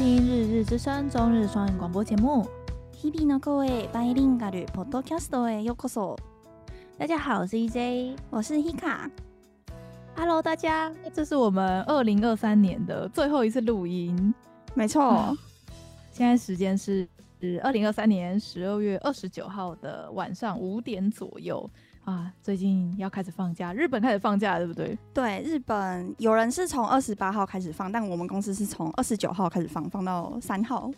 听《日日之声》中日双语广播节目。日々の声バイリンガルポッドキャストへようこそ。大家好，我是 EJ，我是 Hika。Hello，大家，这是我们二零二三年的最后一次录音。没错，现在时间是二零二三年十二月二十九号的晚上五点左右。 啊，最近要开始放假，日本开始放假，对不对？对，日本有人是从二十八号开始放，但我们公司是从二十九号开始放，放到三号。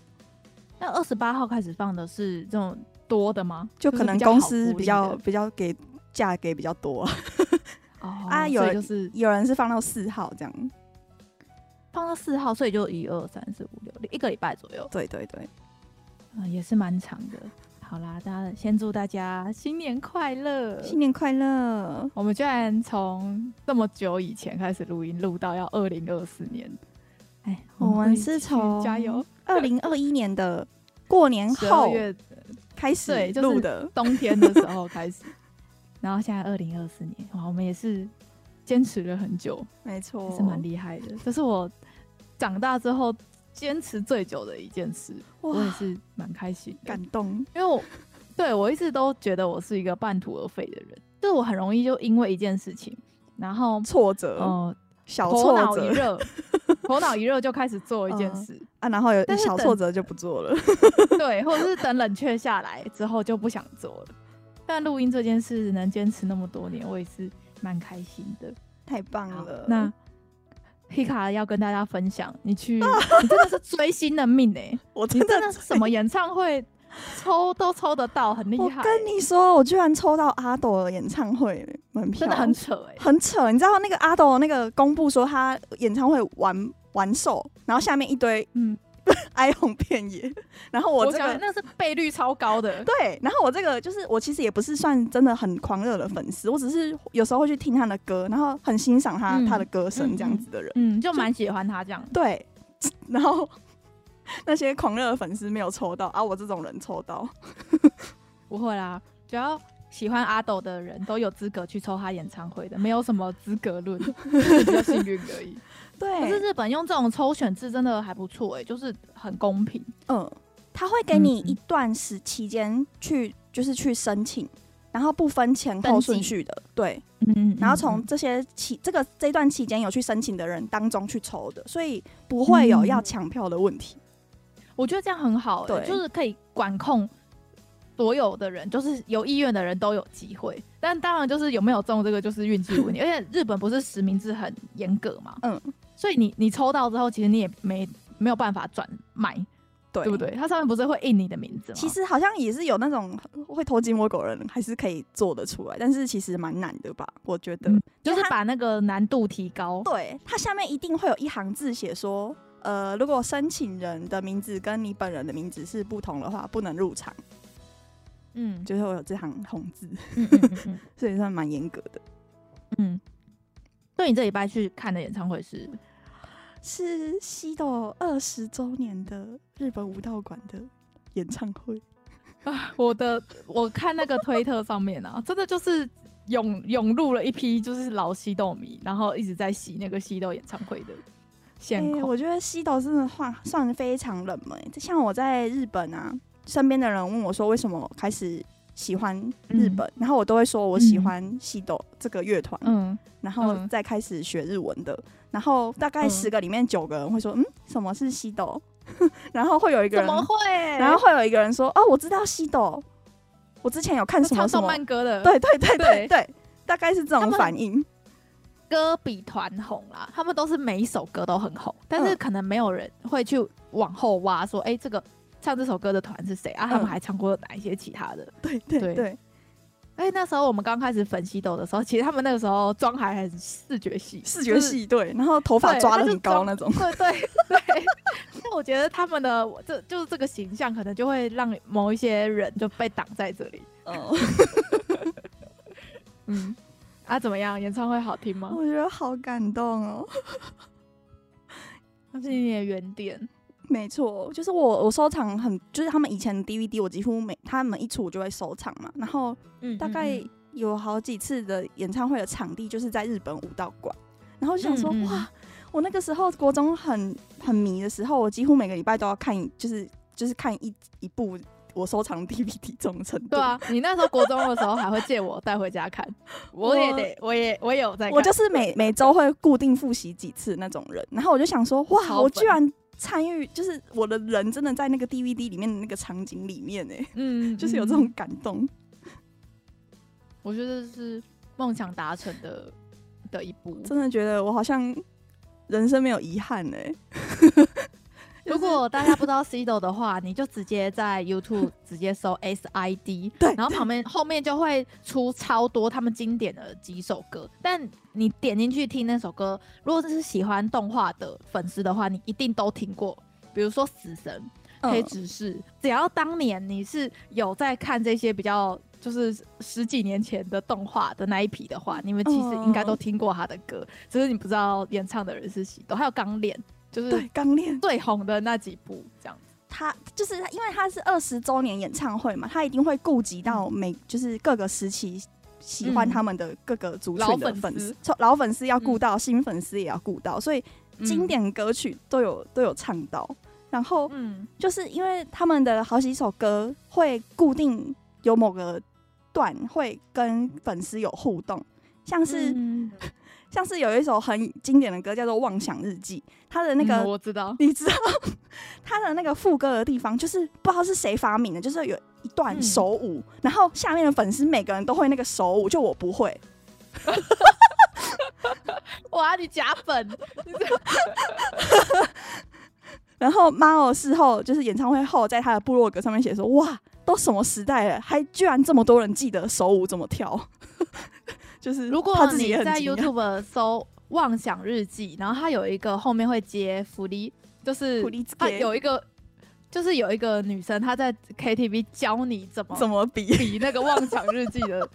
那二十八号开始放的是这种多的吗？就可能公司比较比较给价给比较多。哦，啊，有人就是有人是放到四号这样，放到四号，所以就一二三四五六，一个礼拜左右。对对对，嗯，也是蛮长的。好啦，大家先祝大家新年快乐！新年快乐！我们居然从这么久以前开始录音，录到要二零二四年。哎，我们是从加油二零二一年的过年后月开始录的，冬天的时候开始，然后现在二零二四年，哇，我们也是坚持了很久，没错，也是蛮厉害的。这是我长大之后。坚持最久的一件事，我也是蛮开心、感动，因为我 对我一直都觉得我是一个半途而废的人，就是我很容易就因为一件事情，然后挫折，嗯，小挫折，头脑一热，头脑一热就开始做一件事、嗯、啊，然后有小挫折就不做了，对，或者是等冷却下来之后就不想做了。但录音这件事能坚持那么多年，我也是蛮开心的，太棒了。那。皮卡要跟大家分享，你去，你真的是追星的命哎、欸！我真的，真的是什么演唱会抽都抽得到，很厉害、欸。我跟你说，我居然抽到阿斗的演唱会门票，真的很扯哎、欸，很扯。你知道那个阿斗那个公布说他演唱会完完售，然后下面一堆嗯。哀鸿遍野，然后我这个我那是倍率超高的，对。然后我这个就是我其实也不是算真的很狂热的粉丝，我只是有时候会去听他的歌，然后很欣赏他、嗯、他的歌声这样子的人，嗯，就蛮喜欢他这样。对，然后那些狂热的粉丝没有抽到，啊，我这种人抽到，不会啦，只要喜欢阿斗的人都有资格去抽他演唱会的，没有什么资格论，比较幸运而已。对，可是日本用这种抽选制真的还不错哎、欸，就是很公平。嗯，他会给你一段时期间去，就是去申请，然后不分前后顺序的。对，嗯，然后从这些期这个这段期间有去申请的人当中去抽的，所以不会有要抢票的问题。我觉得这样很好、欸，对，就是可以管控所有的人，就是有意愿的人都有机会。但当然，就是有没有中这个就是运气问题，而且日本不是实名制很严格嘛，嗯。所以你你抽到之后，其实你也没没有办法转卖，对，对不对？它上面不是会印你的名字吗？其实好像也是有那种 会偷鸡摸狗的人，还是可以做得出来，但是其实蛮难的吧？我觉得，嗯、就是把那个难度提高。对，它下面一定会有一行字写说，呃，如果申请人的名字跟你本人的名字是不同的话，不能入场。嗯，就是会有这行红字，嗯嗯嗯嗯 所以算蛮严格的。嗯，所以你这礼拜去看的演唱会是？是西斗二十周年的日本武道馆的演唱会 啊！我的我看那个推特上面啊，真的就是涌涌入了一批就是老西斗迷，然后一直在洗那个西斗演唱会的现我觉得西斗真的话算非常冷门。像我在日本啊，身边的人问我说为什么开始喜欢日本，嗯、然后我都会说我喜欢西斗这个乐团，嗯，然后再开始学日文的。然后大概十个里面九个人会说，嗯，什么是西斗？然后会有一个人怎么会？然后会有一个人说，哦，我知道西斗，我之前有看什么什么歌的，对对对对对，对，大概是这种反应。歌比团红啦，他们都是每一首歌都很红，但是可能没有人会去往后挖，说，哎，这个唱这首歌的团是谁啊？他们还唱过哪一些其他的？对对对。对哎、欸，那时候我们刚开始粉西斗的时候，其实他们那个时候妆还很视觉系，视觉系对，然后头发抓的很高那种，对对对。那我觉得他们的这就是这个形象，可能就会让某一些人就被挡在这里。嗯，嗯，啊，怎么样？演唱会好听吗？我觉得好感动哦，那是你的原点。没错，就是我我收藏很，就是他们以前的 DVD，我几乎每他们一出我就会收藏嘛。然后，大概有好几次的演唱会的场地就是在日本武道馆，然后就想说，嗯嗯哇，我那个时候国中很很迷的时候，我几乎每个礼拜都要看，就是就是看一一部我收藏 DVD 这种程度。对啊，你那时候国中的时候还会借我带回家看，我也得，我也我也有在看。我就是每每周会固定复习几次那种人，然后我就想说，哇，我居然参与，就是我的人真的在那个 DVD 里面的那个场景里面哎，嗯，就是有这种感动。我觉得是梦想达成的的一步，真的觉得我好像人生没有遗憾呢、欸。如果大家不知道 Sido 的话，你就直接在 YouTube 直接搜 SID，对，然后旁边后面就会出超多他们经典的几首歌。但你点进去听那首歌，如果这是喜欢动画的粉丝的话，你一定都听过。比如说《死神》、《黑执事》，只要当年你是有在看这些比较。就是十几年前的动画的那一批的话，你们其实应该都听过他的歌，只是你不知道演唱的人是谁。都还有《钢炼》，就是《对刚练》最红的那几部这样。子。他就是因为他是二十周年演唱会嘛，他一定会顾及到每就是各个时期喜欢他们的各个族群的粉丝，从、嗯、老粉丝要顾到，新粉丝也要顾到，所以经典歌曲都有都有唱到。然后，嗯，就是因为他们的好几首歌会固定有某个。段会跟粉丝有互动，像是、嗯、像是有一首很经典的歌叫做《妄想日记》，他的那个、嗯、我知道，你知道 他的那个副歌的地方，就是不知道是谁发明的，就是有一段手舞，嗯、然后下面的粉丝每个人都会那个手舞，就我不会。哇，你假粉！然后 Mao 事后就是演唱会后，在他的部落格上面写说：“哇。”都什么时代了，还居然这么多人记得手舞怎么跳？就是如果你在 YouTube 搜《妄想日记》，然后它有一个后面会接福利，就是它有一个，就是有一个女生她在 KTV 教你怎么怎么比比那个《妄想日记》的。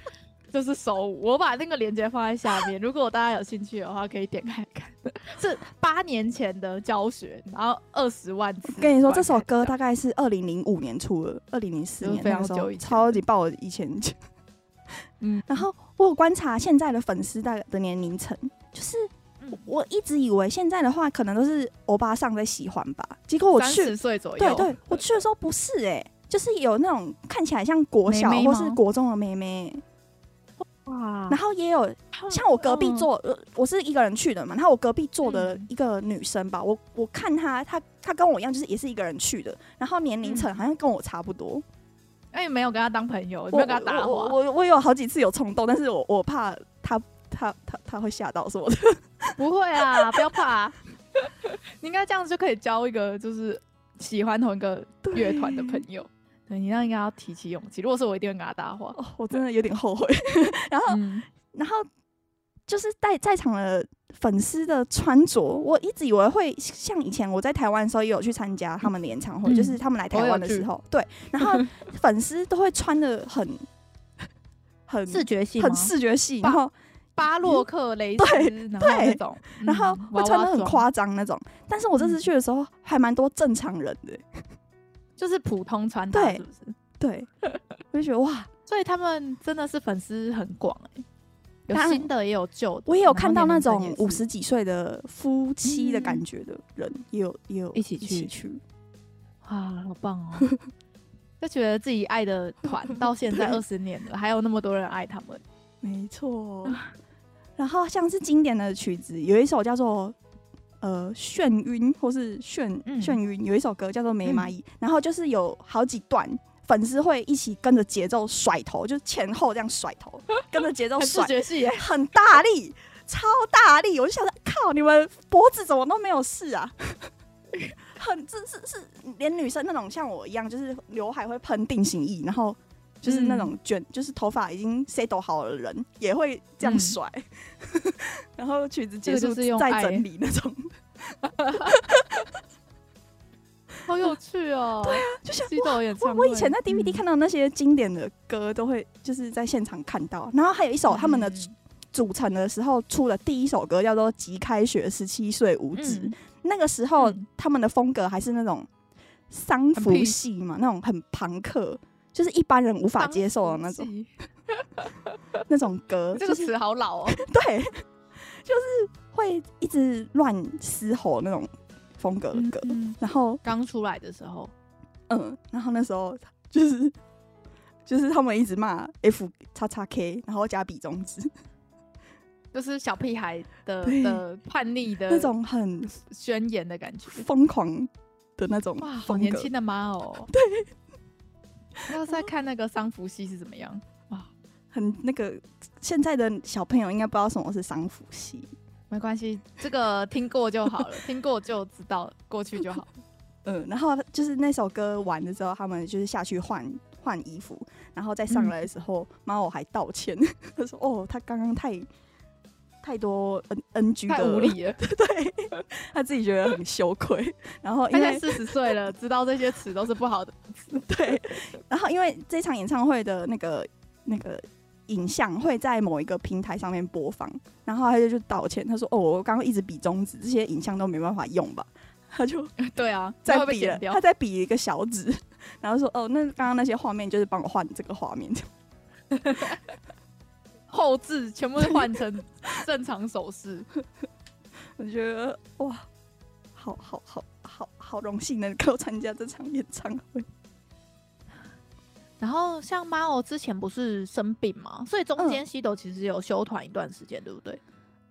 就是手舞，我把那个链接放在下面，如果大家有兴趣的话，可以点开看。是八年前的教学，然后二十万次。跟你说，这首歌大概是二零零五年出的，二零零四年，非常久以前，超级爆以前。嗯，然后我有观察现在的粉丝的的年龄层，就是我一直以为现在的话，可能都是欧巴上在喜欢吧。结果我去三十岁左右，对对，我去的时候不是哎、欸，就是有那种看起来像国小或是国中的妹妹。哇然后也有像我隔壁坐，呃，我是一个人去的嘛。然后我隔壁坐的一个女生吧，我我看她，她她跟我一样，就是也是一个人去的。然后年龄层好像跟我差不多。哎，没有跟他当朋友，没有跟他搭话。我我我有好几次有冲动，但是我我怕他他他他会吓到什么的。不会啊，不要怕。你应该这样子就可以交一个就是喜欢同一个乐团的朋友。对，你那应该要提起勇气。如果是我，一定会跟他搭话。哦，我真的有点后悔。然后，嗯、然后就是在在场的粉丝的穿着，我一直以为会像以前我在台湾的时候也有去参加他们的演唱会，嗯、就是他们来台湾的时候，对。然后 粉丝都会穿的很很视觉系，很视觉系，然后巴洛克蕾丝，对对那种，然后会穿的很夸张那种。嗯、但是我这次去的时候，还蛮多正常人的。就是普通穿搭，是不是？对，我就觉得哇，所以他们真的是粉丝很广哎，有新的也有旧的。我也有看到那种五十几岁的夫妻的感觉的人，也有也有一起去去，啊，好棒哦！就觉得自己爱的团 到现在二十年了，还有那么多人爱他们，没错。然后像是经典的曲子，有一首叫做。呃，眩晕或是眩眩晕，有一首歌叫做《没蚂蚁》，嗯、然后就是有好几段粉丝会一起跟着节奏甩头，就是前后这样甩头，跟着节奏甩，很大力，超大力。我就想着，靠，你们脖子怎么都没有事啊？很，这是是连女生那种像我一样，就是刘海会喷定型液，然后就是那种卷，嗯、就是头发已经 set 好了的人也会这样甩。嗯、然后曲子结束再整理那种。好有趣哦！对啊，就像我我以前在 DVD 看到那些经典的歌，都会就是在现场看到。然后还有一首他们的组成的时候出的第一首歌，叫做《即开学十七岁无知》。那个时候他们的风格还是那种丧服系嘛，那种很朋克，就是一般人无法接受的那种那种歌。这个词好老哦。对。就是会一直乱嘶吼那种风格的歌。嗯。嗯、然后刚出来的时候，嗯，然后那时候就是 就是他们一直骂 F 叉叉 K，然后加比中指。就是小屁孩的的叛逆的那种很宣言的感觉，疯狂的那种哇，好年轻的妈哦！对，要再看那个丧服戏是怎么样？哇，很那个现在的小朋友应该不知道什么是丧服戏，没关系，这个听过就好了，听过就知道过去就好。嗯，然后就是那首歌完的时候，他们就是下去换换衣服，然后再上来的时候，猫、嗯、我还道歉，他说：“哦，他刚刚太。”太多 N N G 的太无理了，对，他自己觉得很羞愧。然后因为四十岁了，知道这些词都是不好的词。对，然后因为这场演唱会的那个那个影像会在某一个平台上面播放，然后他就就道歉，他说：“哦，我刚刚一直比中指，这些影像都没办法用吧？” 他就 对啊，在比了，他在比一个小指，然后说：“哦，那刚刚那些画面就是帮我换这个画面。”后置全部都换成正常手势，我觉得哇，好好好好好荣幸能够参加这场演唱会。然后像 MAO 之前不是生病嘛，所以中间西斗其实有休团一段时间，对不对？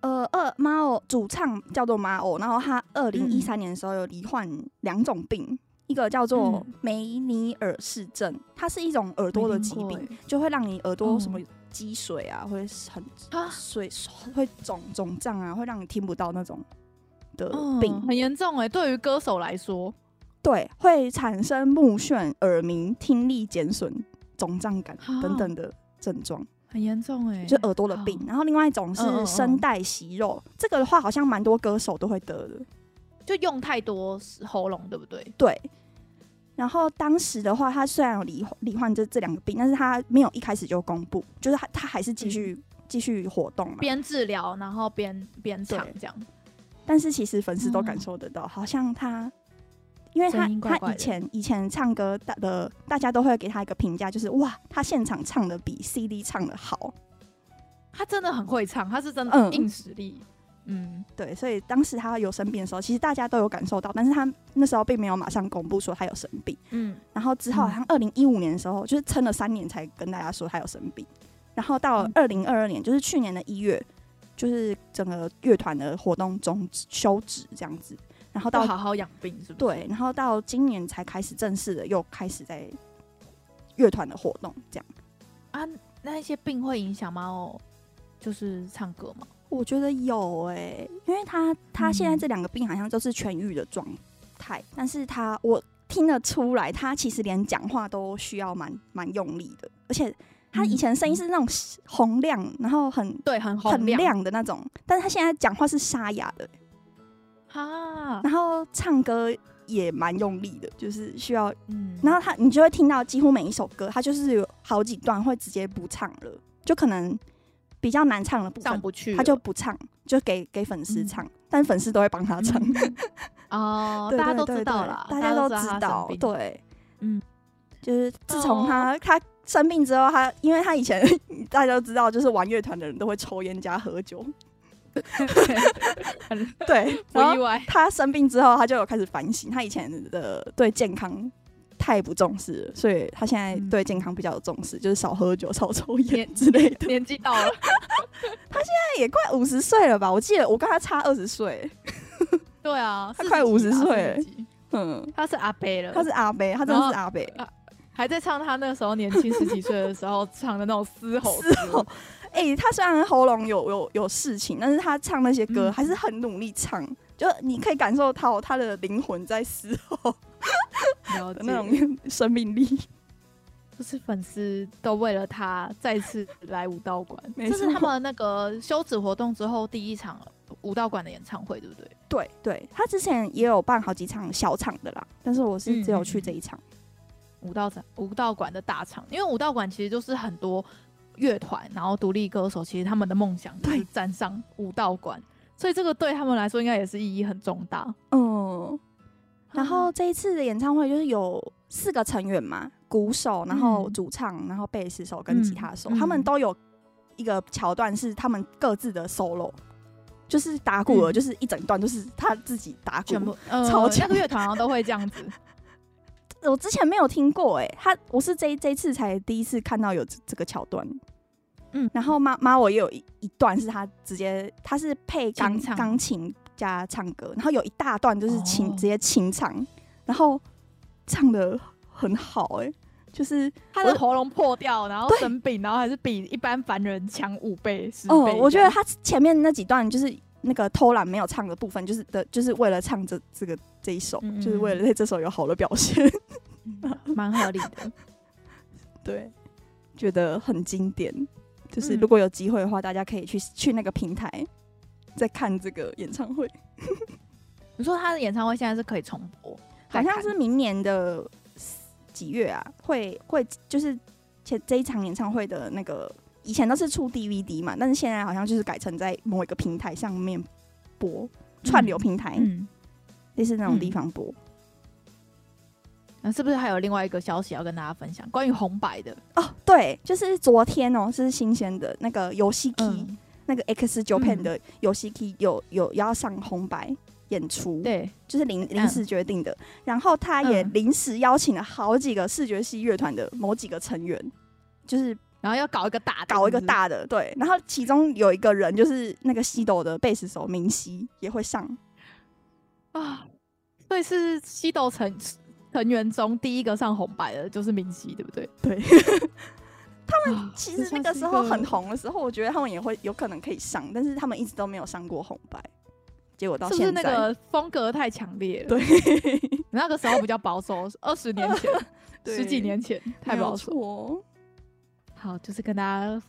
呃，二 MAO 主唱叫做 MAO，然后他二零一三年的时候有罹患两种病，嗯、一个叫做梅尼尔氏症，它是一种耳朵的疾病，就会让你耳朵什么。积水啊，会很水会肿肿胀啊，会让你听不到那种的病，嗯、很严重哎、欸。对于歌手来说，对，会产生目眩、耳鸣、听力减损、肿胀感等等的症状，很严重哎、欸，就耳朵的病。然后另外一种是声带息肉，嗯嗯嗯，这个的话好像蛮多歌手都会得的，就用太多喉咙，对不对？对。然后当时的话，他虽然有罹罹患这这两个病，但是他没有一开始就公布，就是他他还是继续继、嗯、续活动嘛，边治疗然后边边唱这样。但是其实粉丝都感受得到，嗯、好像他，因为他他以前以前唱歌的大家都会给他一个评价，就是哇，他现场唱的比 CD 唱的好，他真的很会唱，他是真的硬实力。嗯。嗯，对，所以当时他有生病的时候，其实大家都有感受到，但是他那时候并没有马上公布说他有生病。嗯，然后之后好像二零一五年的时候，就是撑了三年才跟大家说他有生病，然后到二零二二年，就是去年的一月，就是整个乐团的活动终止休止这样子，然后到好好养病是不是？对，然后到今年才开始正式的又开始在乐团的活动这样。啊，那一些病会影响吗？哦，就是唱歌吗？我觉得有哎、欸，因为他他现在这两个病好像都是痊愈的状态，嗯、但是他我听得出来，他其实连讲话都需要蛮蛮用力的，而且他以前声音是那种洪亮，然后很对很很亮的那种，但是他现在讲话是沙哑的，哈，然后唱歌也蛮用力的，就是需要，嗯，然后他你就会听到几乎每一首歌，他就是有好几段会直接不唱了，就可能。比较难唱的部分上不去，他就不唱，就给给粉丝唱，嗯、但粉丝都会帮他唱。哦，大家都知道了，大家都知道，对，嗯，就是自从他、哦、他生病之后，他因为他以前 大家都知道，就是玩乐团的人都会抽烟加喝酒，对，不意外。他生病之后，他就有开始反省，他以前的对健康。太不重视了，所以他现在对健康比较有重视，就是少喝酒、少抽烟之类的。年纪到了，他现在也快五十岁了吧？我记得我跟他差二十岁。对啊，他快五十岁。嗯，他是阿伯了，他是阿伯，他真的是阿伯，还在唱他那时候年轻十几岁的时候唱的那种嘶吼嘶吼。哎、欸，他虽然喉咙有有有事情，但是他唱那些歌还是很努力唱，嗯、就你可以感受到他的灵魂在嘶吼。那种生命力，就是粉丝都为了他再次来武道馆。这是他们那个休止活动之后第一场武道馆的演唱会，对不对？对对，他之前也有办好几场小场的啦，但是我是只有去这一场武道场武道馆的大场，因为武道馆其实就是很多乐团，然后独立歌手，其实他们的梦想就是站上武道馆，所以这个对他们来说应该也是意义很重大。嗯。然后这一次的演唱会就是有四个成员嘛，鼓手，然后主唱，然后贝斯手跟吉他手，嗯、他们都有一个桥段是他们各自的 solo，就是打鼓了，就是一整段都是他自己打鼓，全部超强。那个乐团都会这样子。我之前没有听过，哎，他我是这这次才第一次看到有这个桥段。嗯，然后妈妈我也有一一段是他直接他是配钢钢琴加唱歌，然后有一大段就是清直接清唱，然后唱的很好，哎。就是他的喉咙破掉，然后生病，然后还是比一般凡人强五倍、十倍。哦，我觉得他前面那几段就是那个偷懒没有唱的部分，就是的，就是为了唱这这个这一首，嗯嗯，就是为了在这首有好的表现，蛮合理的。对，觉得很经典。就是如果有机会的话，大家可以去去那个平台再看这个演唱会。你说他的演唱会现在是可以重播，好像是明年的。几月啊？会会就是前这一场演唱会的那个，以前都是出 DVD 嘛，但是现在好像就是改成在某一个平台上面播，串流平台，嗯，类似那种地方播。那、嗯、是不是还有另外一个消息要跟大家分享？关于红白的哦，对，就是昨天哦，是新鲜的那个游戏 key，那个 X Japan 的游戏 key 有有要上红白。演出对，就是临临时决定的。嗯、然后他也临时邀请了好几个视觉系乐团的某几个成员，就是然后要搞一个大的，搞一个大的。对，然后其中有一个人就是那个西斗的贝斯手明熙也会上啊。所以是西斗成成员中第一个上红白的，就是明熙，对不对？对。他们其实那个时候很红的时候，我觉得他们也会有可能可以上，但是他们一直都没有上过红白。结果到现在，是不是那个风格太强烈了？对，那个时候比较保守，二十年前、十几年前太保守。好，就是跟大家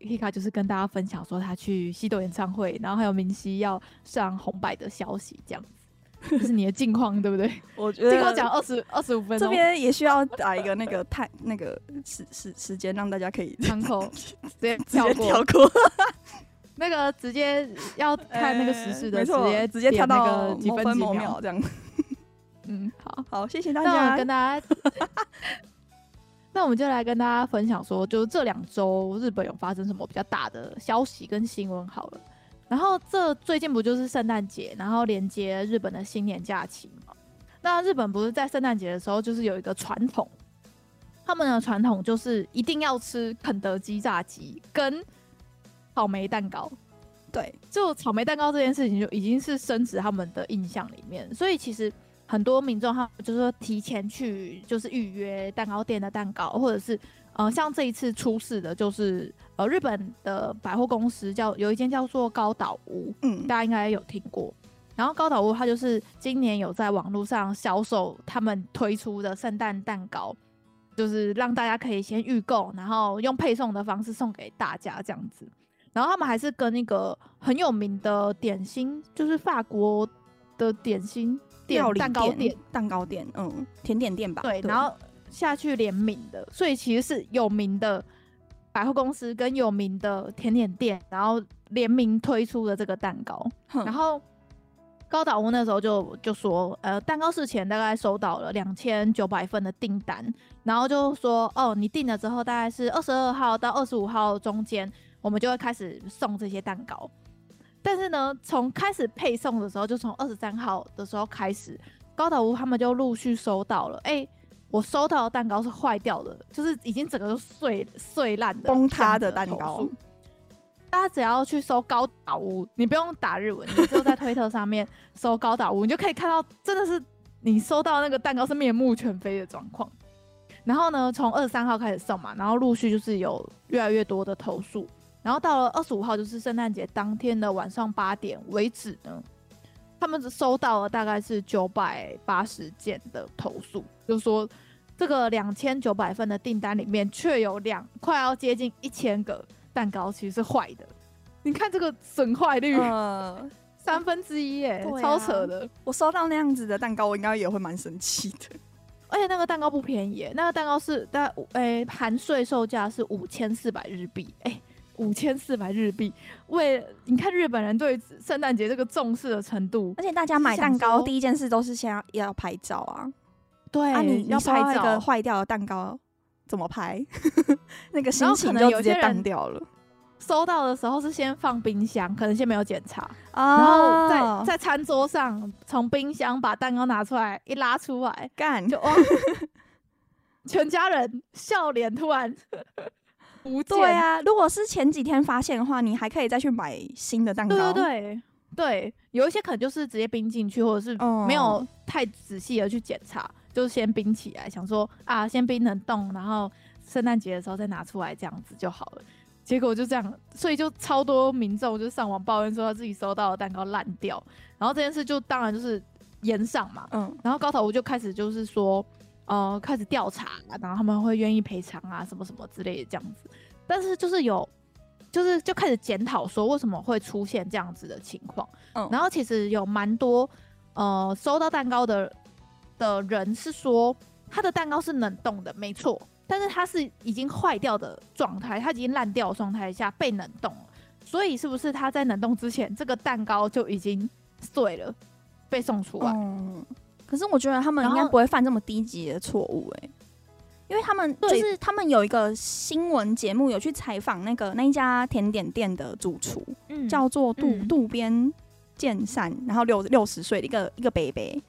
，Hika 就是跟大家分享说他去西斗演唱会，然后还有明熙要上红白的消息，这样子。这是你的近况，对不对？我觉得近况讲二十二十五分钟，这边也需要打一个那个太那个时时时间，让大家可以窗口 直接跳过。那个直接要看那个时事的，欸、直接直接跳到那个几分几秒，这样。嗯，好好，谢谢大家。那跟大家，那我们就来跟大家分享说，就是这两周日本有发生什么比较大的消息跟新闻好了。然后这最近不就是圣诞节，然后连接日本的新年假期嘛？那日本不是在圣诞节的时候，就是有一个传统，他们的传统就是一定要吃肯德基炸鸡跟。草莓蛋糕，对，就草莓蛋糕这件事情就已经是深植他们的印象里面，所以其实很多民众他就是说提前去就是预约蛋糕店的蛋糕，或者是呃像这一次出事的就是呃日本的百货公司叫有一间叫做高岛屋，嗯，大家应该有听过。然后高岛屋它就是今年有在网络上销售他们推出的圣诞蛋糕，就是让大家可以先预购，然后用配送的方式送给大家这样子。然后他们还是跟那个很有名的点心，就是法国的点心店、蛋糕店、蛋糕店，嗯，甜点店吧。对，对然后下去联名的，所以其实是有名的百货公司跟有名的甜点店，然后联名推出的这个蛋糕。然后高岛屋那时候就就说，呃，蛋糕事前大概收到了两千九百份的订单，然后就说，哦，你订了之后大概是二十二号到二十五号中间。我们就会开始送这些蛋糕，但是呢，从开始配送的时候，就从二十三号的时候开始，高岛屋他们就陆续收到了。哎、欸，我收到的蛋糕是坏掉的，就是已经整个都碎碎烂的崩塌的蛋糕。大家只要去搜高岛屋，你不用打日文，你就在推特上面搜高岛屋，你就可以看到，真的是你收到那个蛋糕是面目全非的状况。然后呢，从二十三号开始送嘛，然后陆续就是有越来越多的投诉。然后到了二十五号，就是圣诞节当天的晚上八点为止呢，他们只收到了大概是九百八十件的投诉，就是说这个两千九百份的订单里面，却有两快要接近一千个蛋糕其实是坏的。你看这个损坏率，呃、三分之一，耶，啊、超扯的。我收到那样子的蛋糕，我应该也会蛮生气的。而且那个蛋糕不便宜，那个蛋糕是大概诶含税售价是五千四百日币，哎。五千四百日币，为你看日本人对圣诞节这个重视的程度，而且大家买蛋糕第一件事都是先要要拍照啊。对，啊，你要拍一个坏掉的蛋糕怎么拍？那个心情就直接淡掉了。收到的时候是先放冰箱，可能先没有检查，哦、然后在在餐桌上从冰箱把蛋糕拿出来，一拉出来干就哇，全家人笑脸突然不见。对啊，如果是前几天发现的话，你还可以再去买新的蛋糕。对对对，对，有一些可能就是直接冰进去，或者是没有太仔细的去检查，哦、就是先冰起来，想说啊，先冰冷冻，然后圣诞节的时候再拿出来，这样子就好了。结果就这样，所以就超多民众就上网抱怨说他自己收到的蛋糕烂掉，然后这件事就当然就是延上嘛，嗯，然后高头我就开始就是说，呃，开始调查，然后他们会愿意赔偿啊，什么什么之类的这样子，但是就是有，就是就开始检讨说为什么会出现这样子的情况，嗯，然后其实有蛮多呃收到蛋糕的的人是说他的蛋糕是冷冻的，没错。但是它是已经坏掉的状态，它已经烂掉的状态下被冷冻，所以是不是他在冷冻之前，这个蛋糕就已经碎了，被送出来？嗯，可是我觉得他们应该不会犯这么低级的错误，哎，因为他们就是他们有一个新闻节目有去采访那个那一家甜点店的主厨，嗯，叫做渡渡边健善，然后六六十岁的一个一个伯伯，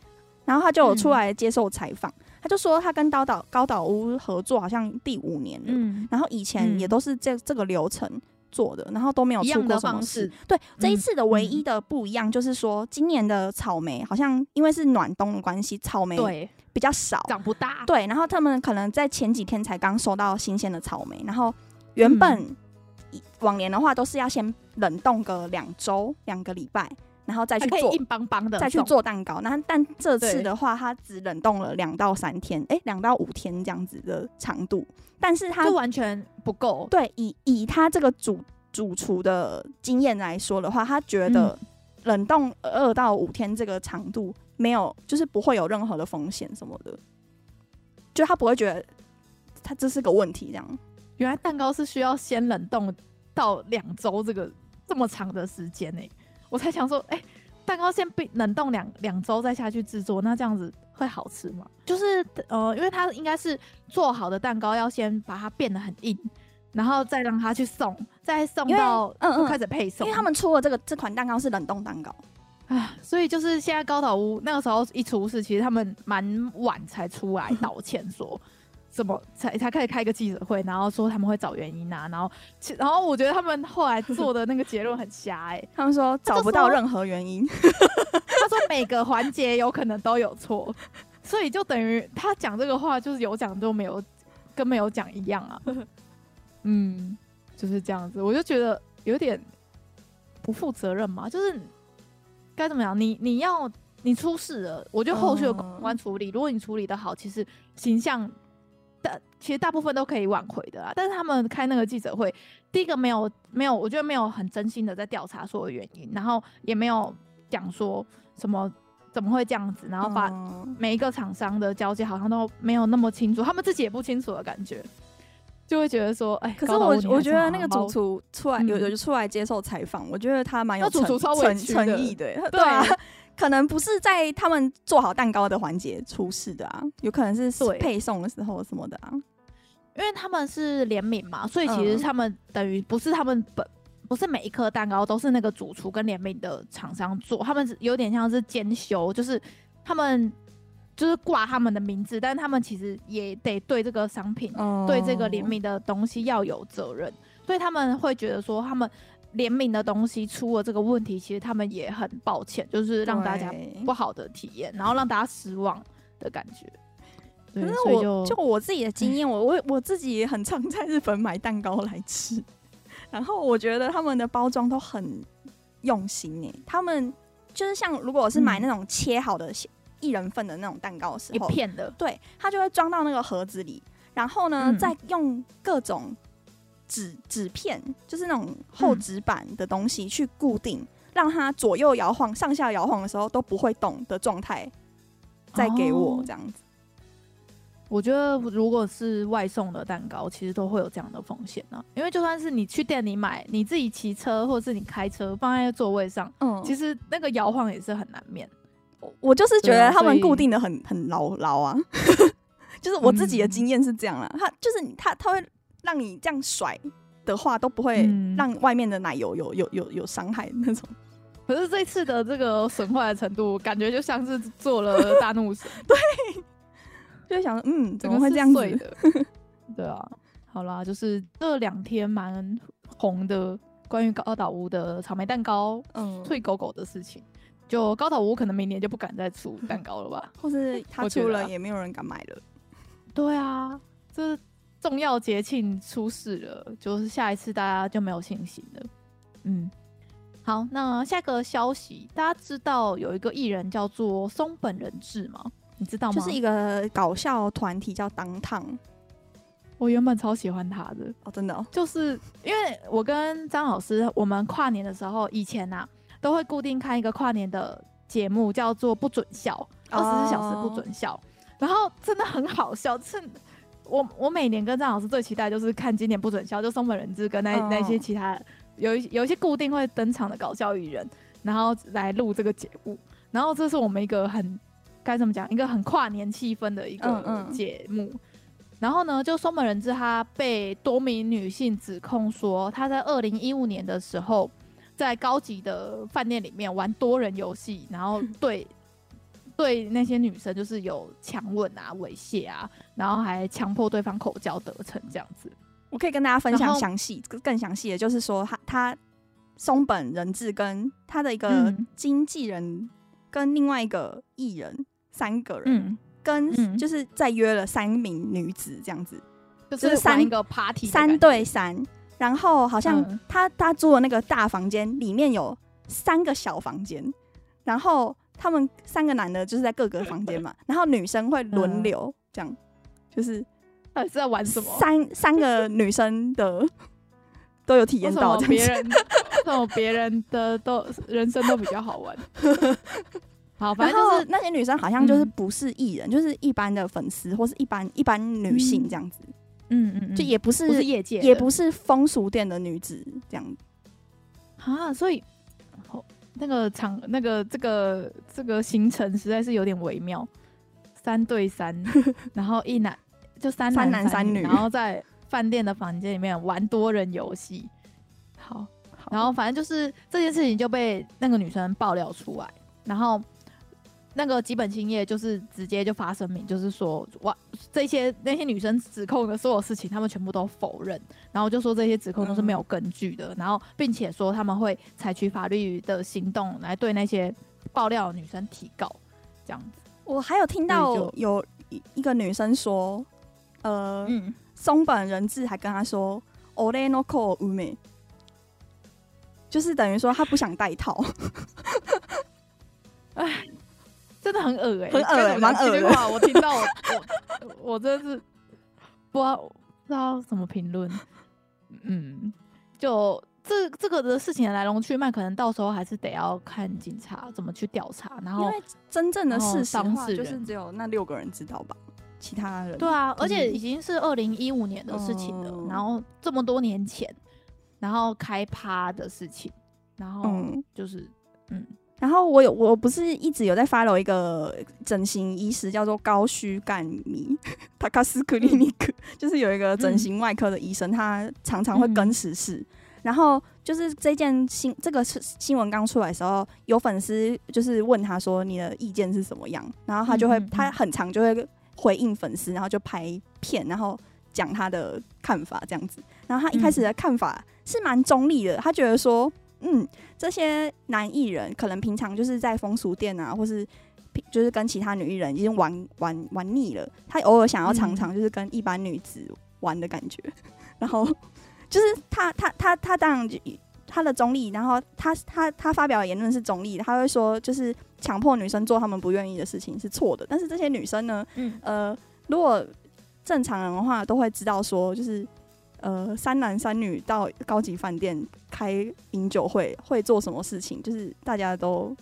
然后他就有出来接受采访。嗯他就说他跟高岛高岛屋合作好像第五年了，嗯、然后以前也都是这这个流程做的，然后都没有出过什么事。对，这一次的唯一的不一样就是说，今年的草莓好像因为是暖冬的关系，草莓比较少，长不大。对，然后他们可能在前几天才刚收到新鲜的草莓，然后原本往年的话都是要先冷冻个两周两个礼拜。然后再去做硬邦邦的，再去做蛋糕。那但这次的话，它只冷冻了两到三天，哎，两到五天这样子的长度。但是它就完全不够。对，以以他这个主主厨的经验来说的话，他觉得冷冻二到五天这个长度没有，就是不会有任何的风险什么的。就他不会觉得他这是个问题这样。原来蛋糕是需要先冷冻到两周这个这么长的时间呢、欸？我才想说，哎、欸，蛋糕先冰冷冻两两周再下去制作，那这样子会好吃吗？就是呃，因为它应该是做好的蛋糕要先把它变得很硬，然后再让它去送，再送到嗯嗯开始配送。因为他们出了这个这款蛋糕是冷冻蛋糕啊，所以就是现在高岛屋那个时候一出事，其实他们蛮晚才出来道歉说。怎么才才开始开一个记者会，然后说他们会找原因啊，然后，然后我觉得他们后来做的那个结论很瞎哎、欸，他们说找不到任何原因，他说每个环节有可能都有错，所以就等于他讲这个话就是有讲就没有，跟没有讲一样啊，嗯，就是这样子，我就觉得有点不负责任嘛，就是该怎么样，你你要你出事了，我觉得后续的公关处理，如果你处理得好，其实形象。其实大部分都可以挽回的啦，但是他们开那个记者会，第一个没有没有，我觉得没有很真心的在调查所有原因，然后也没有讲说什么怎么会这样子，然后把每一个厂商的交接好像都没有那么清楚，他们自己也不清楚的感觉，就会觉得说，哎，可是我我觉得那个主厨出来有有出来接受采访，我觉得他蛮有诚诚意的，对啊。可能不是在他们做好蛋糕的环节出事的啊，有可能是配送的时候什么的啊。因为他们是联名嘛，所以其实他们等于不是他们本不是每一颗蛋糕都是那个主厨跟联名的厂商做，他们有点像是兼修，就是他们就是挂他们的名字，但是他们其实也得对这个商品、对这个联名的东西要有责任，所以他们会觉得说他们。联名的东西出了这个问题，其实他们也很抱歉，就是让大家不好的体验，然后让大家失望的感觉。可是我就，就我自己的经验，我我我自己也很常在日本买蛋糕来吃，然后我觉得他们的包装都很用心诶，他们就是像如果我是买那种切好的一人份的那种蛋糕的时候，一片的，对，他就会装到那个盒子里，然后呢，嗯、再用各种。纸纸片就是那种厚纸板的东西去固定，嗯、让它左右摇晃、上下摇晃的时候都不会动的状态，再给我这样子。我觉得如果是外送的蛋糕，其实都会有这样的风险呢。因为就算是你去店里买，你自己骑车或者是你开车放在座位上，嗯，其实那个摇晃也是很难免。我就是觉得他们固定的很很牢牢啊，就是我自己的经验是这样啦。他就是他他会。让你这样甩，的话都不会让外面的奶油有有有有伤害那种。可是这次的这个损坏的程度，感觉就像是做了大怒神。对，就想嗯，怎么会这样子的？对啊，好啦，就是这两天蛮红的，关于高岛屋的草莓蛋糕，嗯，脆狗狗的事情。就高岛屋可能明年就不敢再出蛋糕了吧？或是他出了也没有人敢买了。对啊，这重要节庆出事了，就是下一次大家就没有信心了。嗯。好，那下个消息，大家知道有一个艺人叫做松本人志吗？你知道吗？就是一个搞笑团体叫当烫。我原本超喜欢他的哦，真的哦，就是因为我跟张老师，我们跨年的时候，以前呐、啊、都会固定看一个跨年的节目，叫做不准笑，二十四小时不准笑，哦、然后真的很好笑。是，我我每年跟张老师最期待就是看今年不准笑，就松本人志跟那、哦、那些其他。有一有一些固定会登场的搞笑艺人，然后来录这个节目，然后这是我们一个很该怎么讲，一个很跨年气氛的一个节目。嗯嗯。然后呢，就松本人志他被多名女性指控说，他在二零一五年的时候，在高级的饭店里面玩多人游戏，然后 对对那些女生就是有强吻啊、猥亵啊，然后还强迫对方口交得逞这样子。我可以跟大家分享详细、更详细的，就是说他他松本人志跟他的一个经纪人跟另外一个艺人三个人，嗯、跟就是再约了三名女子这样子，就是三个 party 三对三，然后好像他他住的那个大房间里面有三个小房间，然后他们三个男的就是在各个房间嘛，然后女生会轮流这样，就是。到底是在玩什么？三三个女生的 都有体验到，别人，哦，别人的都人生都比较好玩。好，反正就是那些女生好像就是不是艺人，嗯、就是一般的粉丝或是一般一般女性这样子。嗯嗯，嗯，就也不是，不是业界，也不是风俗店的女子这样。啊，所以那个场那个这个这个行程实在是有点微妙，三对三，然后一男。就三男三女，三男三女，然后在饭店的房间里面玩多人游戏。好，好，然后反正就是这件事情就被那个女生爆料出来，然后那个吉本兴业就是直接就发声明，就是说哇，这些那些女生指控的所有事情，他们全部都否认，然后就说这些指控都是没有根据的，嗯、然后并且说他们会采取法律的行动来对那些爆料的女生提告，这样子。我还有听到有一个女生说。呃，嗯、松本人志还跟他说 “ore no ko ume”，就是等于说他不想戴套。哎，真的很恶哎、欸，很恶哎，蛮恶的话，我听到我我我真的是不知道不知道怎么评论。嗯，就这这个的事情的来龙去脉，可能到时候还是得要看警察怎么去调查。然后，因为真正的事实的话，就是只有那六个人知道吧。其他人对啊，而且已经是二零一五年的事情了，嗯、然后这么多年前，然后开趴的事情，然后就是嗯，嗯然后我有我不是一直有在 follow 一个整形医师叫做高须干弥，塔卡斯克里尼克，就是有一个整形外科的医生，嗯、他常常会跟时事，嗯、然后就是这件新这个新闻刚出来的时候，有粉丝就是问他说你的意见是什么样，然后他就会、嗯、他很常就会。回应粉丝，然后就拍片，然后讲他的看法这样子。然后他一开始的看法是蛮中立的，他觉得说，嗯，这些男艺人可能平常就是在风俗店啊，或是就是跟其他女艺人已经玩玩玩腻了，他偶尔想要尝尝就是跟一般女子玩的感觉。然后就是他他他他当然就。他的中立，然后他他他发表的言论是中立的，他会说就是强迫女生做他们不愿意的事情是错的，但是这些女生呢，嗯、呃，如果正常人的话都会知道说，就是呃三男三女到高级饭店开饮酒会会做什么事情，就是大家都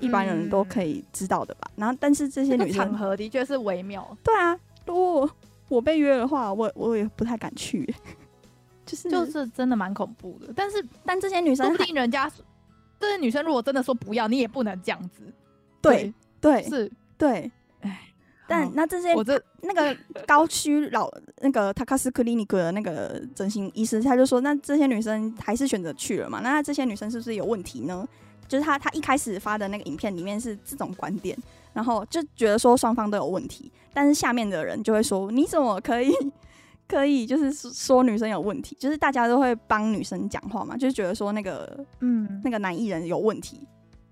一般人都可以知道的吧。嗯、然后，但是这些女生场合的确是微妙。对啊，如果我被约的话，我我也不太敢去。就是就是真的蛮恐怖的，但是但这些女生，说不定人家这些女生如果真的说不要，你也不能这样子。对对，是，对，哎，但那这些我这 那个高区老那个塔卡斯克里尼格的那个整形医师，他就说，那这些女生还是选择去了嘛？那这些女生是不是有问题呢？就是他他一开始发的那个影片里面是这种观点，然后就觉得说双方都有问题，但是下面的人就会说，你怎么可以 可以就是说女生有问题？就是大家都会帮女生讲话嘛，就是觉得说那个嗯那个男艺人有问题。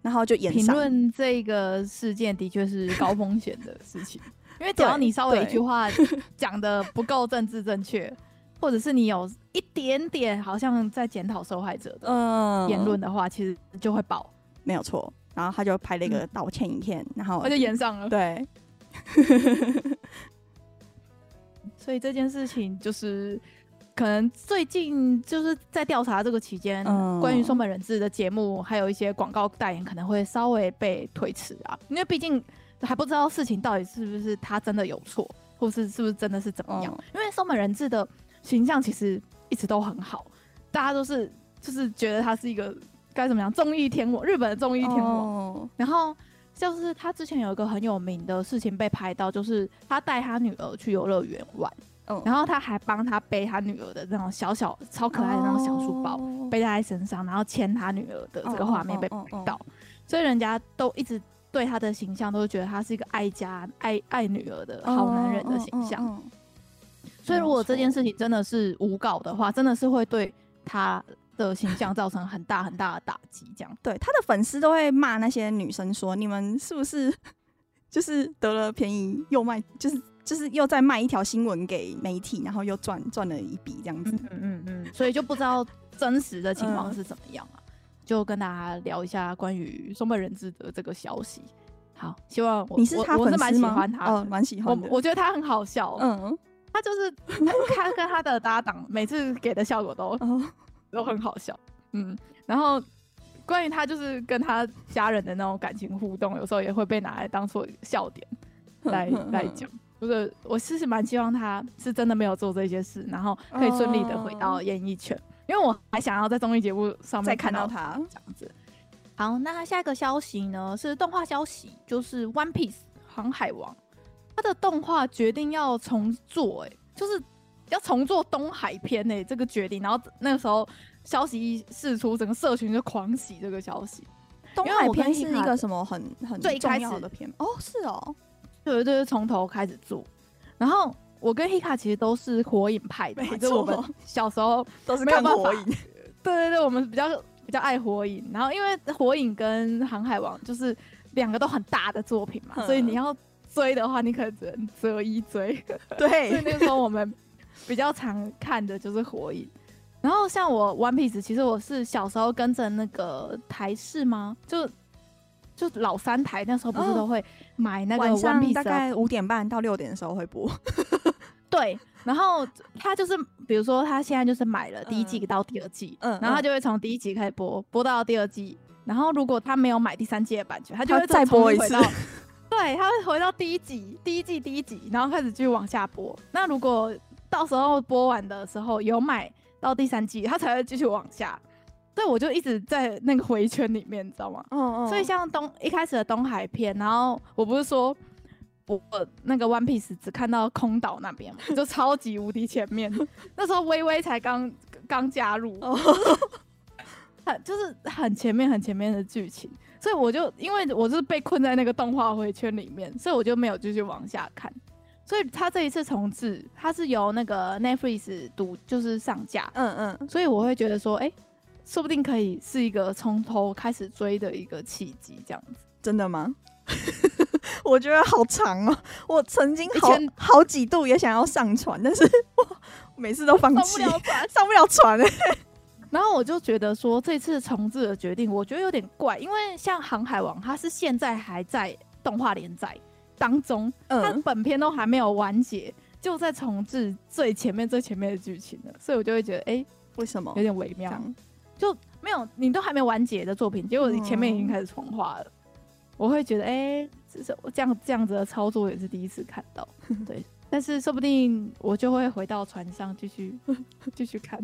然后就演评论这个事件的确是高风险的事情，因为只要你稍微一句话 讲的不够政治正确，或者是你有一点点好像在检讨受害者的言论的话，嗯、其实就会爆，没有错。然后他就拍了一个道歉影片，嗯、然后他就演上了。对，所以这件事情就是。可能最近就是在调查这个期间，嗯、关于松本人志的节目，还有一些广告代言可能会稍微被推迟啊，因为毕竟还不知道事情到底是不是他真的有错，或是是不是真的是怎么样。嗯、因为松本人志的形象其实一直都很好，大家都是就是觉得他是一个该怎么样综艺天王，日本的综艺天王。嗯、然后就是他之前有一个很有名的事情被拍到，就是他带他女儿去游乐园玩。然后他还帮他背他女儿的那种小小超可爱的那种小书包，哦、背在身上，然后牵他女儿的这个画面被拍到，所以人家都一直对他的形象都觉得他是一个爱家、爱爱女儿的好男人的形象。所以如果这件事情真的是诬告的话，真的是会对他的形象造成很大很大的打击。这样，对他的粉丝都会骂那些女生说：“你们是不是 就是得了便宜又卖？”就是。就是又在卖一条新闻给媒体，然后又赚赚了一笔这样子，嗯嗯嗯，所以就不知道真实的情况是怎么样啊？就跟大家聊一下关于松本人志的这个消息。好，希望我你是他粉丝吗？蛮喜欢他，哦，蛮喜欢我，我觉得他很好笑，嗯，他就是他跟他的搭档每次给的效果都都很好笑，嗯，然后关于他就是跟他家人的那种感情互动，有时候也会被拿来当做笑点来来讲。不是，我其实蛮希望他是真的没有做这些事，然后可以顺利的回到演艺圈，因为我还想要在综艺节目上面看到他这样子。好，那下一个消息呢是动画消息，就是《One Piece》航海王，他的动画决定要重做，哎，就是要重做东海篇，哎，这个决定，然后那个时候消息一释出，整个社群就狂喜这个消息。东海篇是一个什么很很重要的片？哦，是哦。对，就是从头开始做，然后我跟 Hika 其实都是火影派的，就我们小时候 都是看火影。对对对，我们比较比较爱火影，然后因为火影跟航海王就是两个都很大的作品嘛，嗯、所以你要追的话，你可能只能择一追。对，所以那时候我们比较常看的就是火影。然后像我 One Piece，其实我是小时候跟着那个台视吗？就。就老三台那时候不是都会买那个 One Piece，晚上大概五点半到六点的时候会播。对，然后他就是比如说他现在就是买了第一季到第二季，嗯，然后他就会从第一集开始播，播到第二季。然后如果他没有买第三季的版权，他就会再播一次。对，他会回到第一集，第一季第一集，然后开始继续往下播。那如果到时候播完的时候有买到第三季，他才会继续往下。所以我就一直在那个回圈里面，你知道吗？嗯嗯。所以像东一开始的东海篇，然后我不是说我那个 One Piece 只看到空岛那边嘛，就超级无敌前面。那时候微微才刚刚加入，很就是很前面很前面的剧情。所以我就因为我是被困在那个动画回圈里面，所以我就没有继续往下看。所以他这一次重置，他是由那个 Netflix 独就是上架，嗯嗯。所以我会觉得说，哎、欸。说不定可以是一个从头开始追的一个契机，这样子。真的吗？我觉得好长哦。我曾经好前好几度也想要上船，但是 我每次都放弃，上不了船，上不了船欸。然后我就觉得说，这次重置的决定，我觉得有点怪，因为像《航海王》，它是现在还在动画连载当中，嗯，它本片都还没有完结，就在重置最前面最前面的剧情了，所以我就会觉得，哎、欸，为什么？有点微妙。就没有，你都还没完结的作品，结果你前面已经开始重画了，嗯、我会觉得，哎、欸，这是这样这样子的操作也是第一次看到，对，但是说不定我就会回到船上继续 继续看。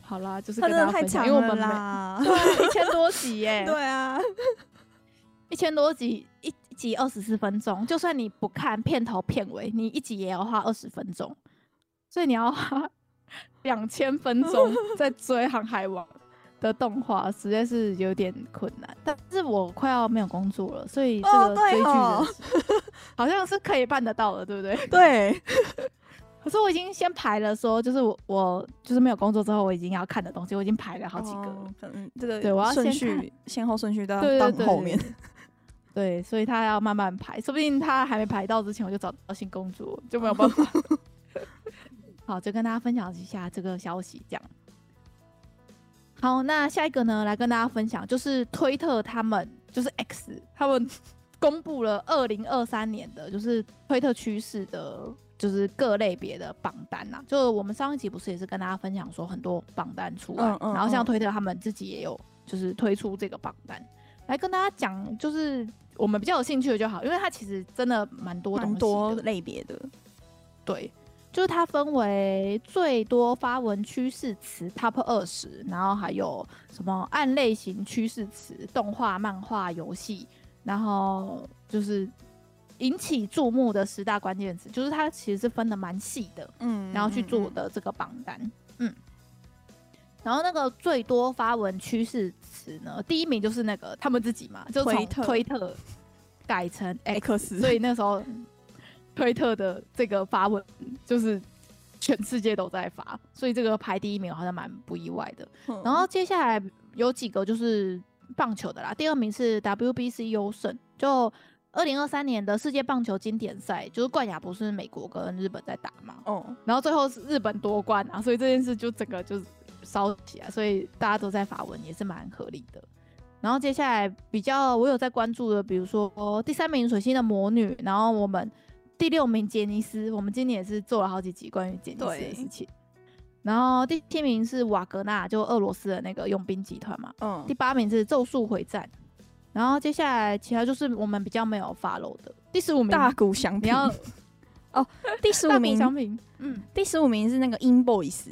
好啦，就是跟大家分享，因为我们啦，对，一千多集耶，对啊，一千多集一一集二十四分钟，就算你不看片头片尾，你一集也要花二十分钟，所以你要花 两千分钟 在追《航海王》的动画，实在是有点困难。但是我快要没有工作了，所以这个追剧、哦哦、好像是可以办得到的，对不对？对。可是我已经先排了，说就是我我就是没有工作之后，我已经要看的东西，我已经排了好几个。可能、哦、这个对我要顺序先后顺序都要到后面。对，所以他要慢慢排，说不定他还没排到之前，我就找到新工作，就没有办法。好，就跟大家分享一下这个消息，这样。好，那下一个呢，来跟大家分享，就是推特他们就是 X 他们 公布了二零二三年的，就是推特趋势的。就是各类别的榜单呐、啊，就我们上一集不是也是跟大家分享说很多榜单出来，嗯嗯嗯、然后像推特他们自己也有就是推出这个榜单来跟大家讲，就是我们比较有兴趣的就好，因为它其实真的蛮多东西类别的。对，就是它分为最多发文趋势词 Top 二十，然后还有什么按类型趋势词，动画、漫画、游戏，然后就是。引起注目的十大关键词，就是它其实是分的蛮细的，嗯，然后去做的这个榜单，嗯，嗯，然后那个最多发文趋势词呢，第一名就是那个他们自己嘛，就从推特改成 X，, X 所以那时候推特的这个发文就是全世界都在发，所以这个排第一名好像蛮不意外的。嗯、然后接下来有几个就是棒球的啦，第二名是 WBC 优胜，就。二零二三年的世界棒球经典赛，就是冠亚不是美国跟日本在打嘛？哦，然后最后是日本夺冠啊，所以这件事就整个就烧起来，所以大家都在发文，也是蛮合理的。然后接下来比较我有在关注的，比如说第三名水星的魔女，然后我们第六名杰尼斯，我们今年也是做了好几集关于杰尼斯的事情。然后第七名是瓦格纳，就俄罗斯的那个佣兵集团嘛。嗯。第八名是咒术回战。然后接下来，其他就是我们比较没有 follow 的。第十五名大谷翔平要哦，第十五名翔平，嗯，第十五名是那个 In Boys，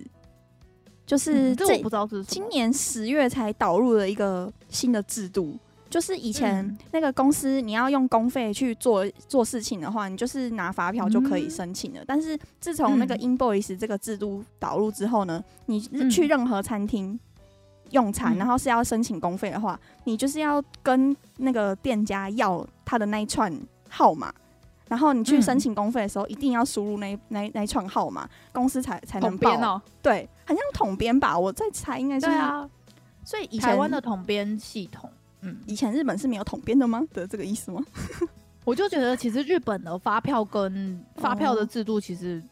就是这、嗯、这我不知道是今年十月才导入了一个新的制度，就是以前那个公司你要用公费去做做事情的话，你就是拿发票就可以申请了。嗯、但是自从那个 Invoice 这个制度导入之后呢，你去任何餐厅。用餐，然后是要申请公费的话，嗯、你就是要跟那个店家要他的那一串号码，然后你去申请公费的时候，一定要输入那那那一串号码，公司才才能报哦。对，很像统编吧？我在猜，应该是。对啊。所以以前台湾的统编系统，嗯，以前日本是没有统编的吗？的这个意思吗？我就觉得，其实日本的发票跟发票的制度，其实。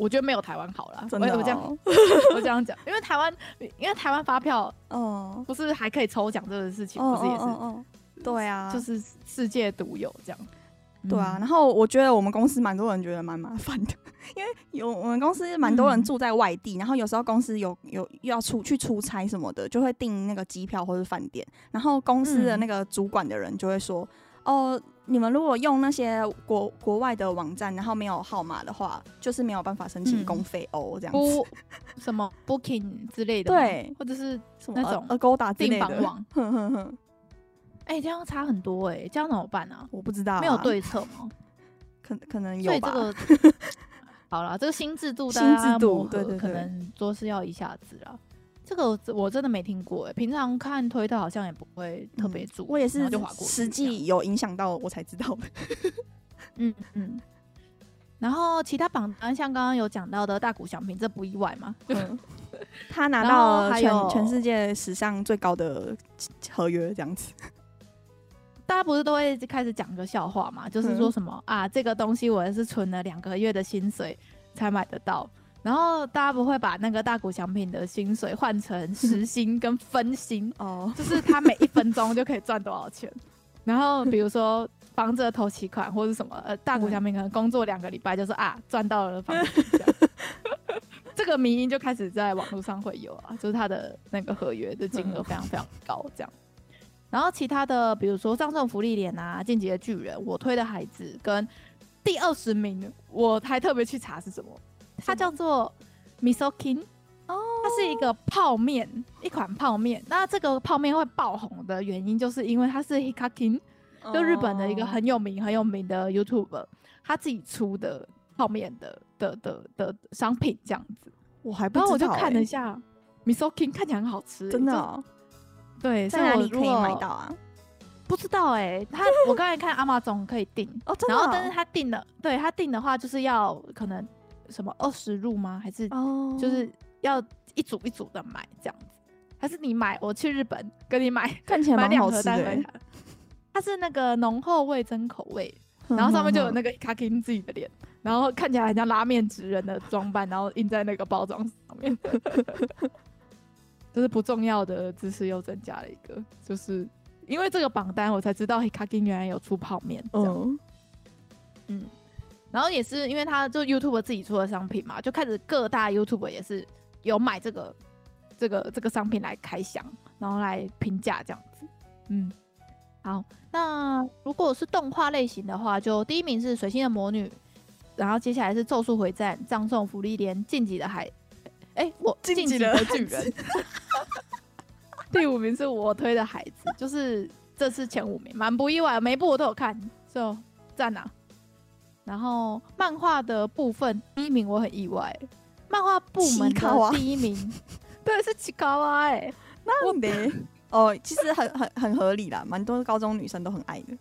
我觉得没有台湾好了，真的、哦。我这样，我这样讲，因为台湾，因为台湾发票，哦，不是还可以抽奖这个事情，不是也是，哦哦哦对啊，就是世界独有这样，对啊。然后我觉得我们公司蛮多人觉得蛮麻烦的，因为有我们公司蛮多人住在外地，嗯、然后有时候公司有有要出去出差什么的，就会订那个机票或者饭店，然后公司的那个主管的人就会说，嗯、哦。你们如果用那些国国外的网站，然后没有号码的话，就是没有办法申请公费哦，这样子。什么 Booking 之类的，对，或者是什么那种 Agoda 订房网。哼哼哼。哎，这样差很多哎，这样怎么办啊？我不知道，没有对策吗？可可能有吧。好了，这个 新制度，新制度，对对，可能说是要一下子了。这个我真的没听过哎，平常看推特好像也不会特别注意，我也是实际有影响到我才知道的。嗯嗯。然后其他榜单像刚刚有讲到的大谷翔平，这不意外嘛？嗯。他拿 到了全全世界史上最高的合约，这样子。大家不是都会开始讲个笑话嘛？就是说什么啊，这个东西我也是存了两个月的薪水才买得到。然后大家不会把那个大谷翔平的薪水换成 时薪跟分薪哦，就是他每一分钟就可以赚多少钱。然后比如说房子的头期款或者什么，呃，大谷翔平可能工作两个礼拜就是啊赚到了房子这样，这个迷因就开始在网络上会有啊，就是他的那个合约的金额非常非常高这样。然后其他的比如说上胜芙莉莲啊，进击的巨人，我推的孩子跟第二十名，我还特别去查是什么。它叫做 Misokin 哦，它是一个泡面，一款泡面。那这个泡面会爆红的原因，就是因为它是 Hikakin，就日本的一个很有名很有名的 YouTuber，他自己出的泡面的的的的商品这样子。我还不知道、欸，然后我就看了一下，Miso King 看起来很好吃、欸，真的、哦。对，在哪里可以买到啊？不知道哎、欸，他 我刚才看 Amazon 可以订哦，然后但是他订的，对他订的话就是要可能什么二十入吗？还是就是要一组一组的买这样子？还是你买我去日本跟你买，看起来蛮好吃的、欸。它是那个浓厚味增口味，然后上面就有那个 Hikakin 自己的脸，然后看起来很像拉面职人的装扮，然后印在那个包装上面。就是不重要的知识又增加了一个，就是因为这个榜单，我才知道 Hikakin 原来有出泡面。嗯嗯，然后也是因为他就 YouTube 自己出的商品嘛，就开始各大 YouTube 也是有买这个这个这个商品来开箱，然后来评价这样子。嗯，好，那如果是动画类型的话，就第一名是《水星的魔女》，然后接下来是《咒术回战》、《葬送福利莲》、《晋级的海》。哎、欸，我进击的巨人。第五名是我推的孩子，就是这次前五名，蛮不意外，每一部我都有看，就赞啊。然后漫画的部分，第一名我很意外，漫画部门的第一名，对，是奇卡哇哎，那得 哦，其实很很很合理啦，蛮多高中女生都很爱的。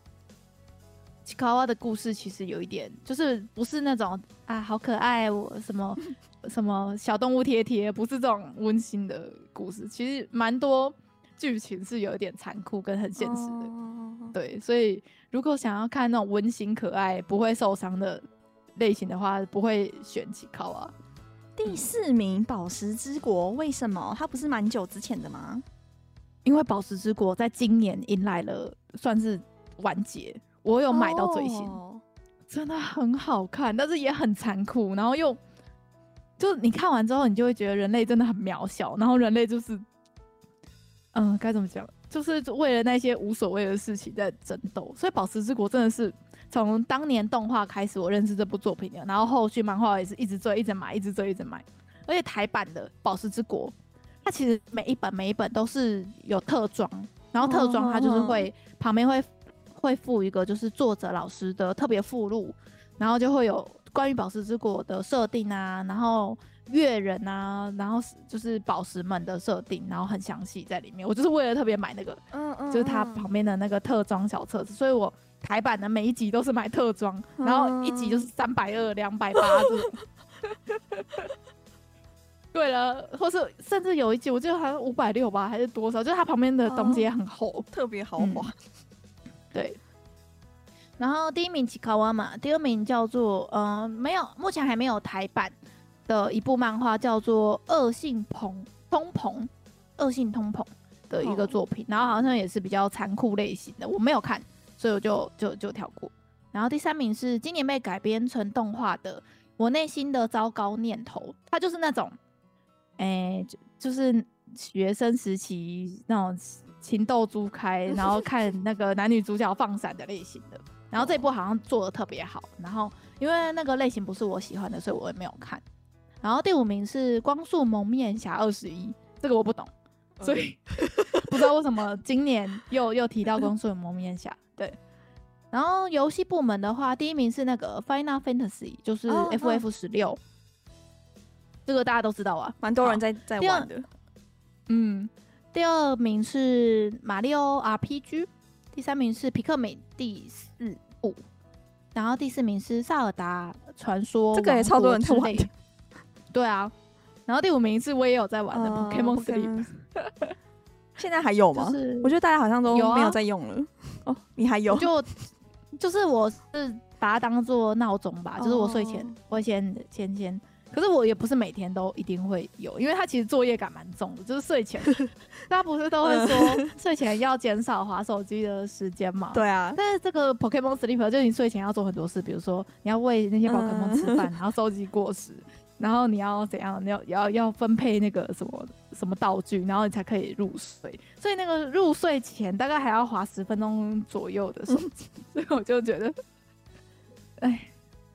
奇卡哇的故事其实有一点，就是不是那种啊好可爱我什么。什么小动物贴贴，不是这种温馨的故事，其实蛮多剧情是有一点残酷跟很现实的。Oh. 对，所以如果想要看那种温馨可爱、不会受伤的类型的话，不会选奇卡哇。第四名《宝石之国》，为什么？它不是蛮久之前的吗？因为《宝石之国》在今年迎来了算是完结，我有买到最新，oh. 真的很好看，但是也很残酷，然后又。就你看完之后，你就会觉得人类真的很渺小，然后人类就是，嗯、呃，该怎么讲？就是为了那些无所谓的事情在争斗。所以《宝石之国》真的是从当年动画开始，我认识这部作品的，然后后续漫画也是一直追，一直买，一直追，一直买。而且台版的《宝石之国》，它其实每一本每一本都是有特装，然后特装它就是会旁边会会附一个就是作者老师的特别附录，然后就会有。关于宝石之国的设定啊，然后月人啊，然后就是宝石们的设定，然后很详细在里面。我就是为了特别买那个，嗯嗯，就是它旁边的那个特装小册子，所以我台版的每一集都是买特装，然后一集就是三百二、两百八这种。对了，或是甚至有一集，我记得好像五百六吧，还是多少？就是它旁边的东西也很厚，特别豪华。对。然后第一名奇卡哇嘛，第二名叫做呃没有，目前还没有台版的一部漫画叫做《恶性通膨》，恶性通膨的一个作品，然后好像也是比较残酷类型的，我没有看，所以我就就就跳过。然后第三名是今年被改编成动画的《我内心的糟糕念头》，它就是那种，哎，就就是学生时期那种情窦初开，然后看那个男女主角放闪的类型的。然后这一部好像做的特别好，然后因为那个类型不是我喜欢的，所以我也没有看。然后第五名是《光速蒙面侠二十一》，这个我不懂，所以不知道为什么今年又又提到《光速蒙面侠》。对。然后游戏部门的话，第一名是那个《Final Fantasy》，就是 FF 十六，这个大家都知道啊，蛮多人在在玩的。嗯，第二名是《马里奥 RPG》，第三名是《皮克美》第四部，然后第四名是《萨尔达传说》，这个也超多人在玩的。对啊，然后第五名是我也有在玩的《Pokemon Sleep》，现在还有吗？就是我觉得大家好像都没有在用了。哦，你还有？就就是我是把它当做闹钟吧，就是我睡前我先先先。可是我也不是每天都一定会有，因为他其实作业感蛮重的，就是睡前，大家不是都会说 睡前要减少划手机的时间嘛？对啊。但是这个 Pokemon Sleep 就是你睡前要做很多事，比如说你要喂那些宝可梦吃饭，然后收集果实，然后你要怎样？你要要要分配那个什么什么道具，然后你才可以入睡。所以那个入睡前大概还要划十分钟左右的手机，所以我就觉得，哎。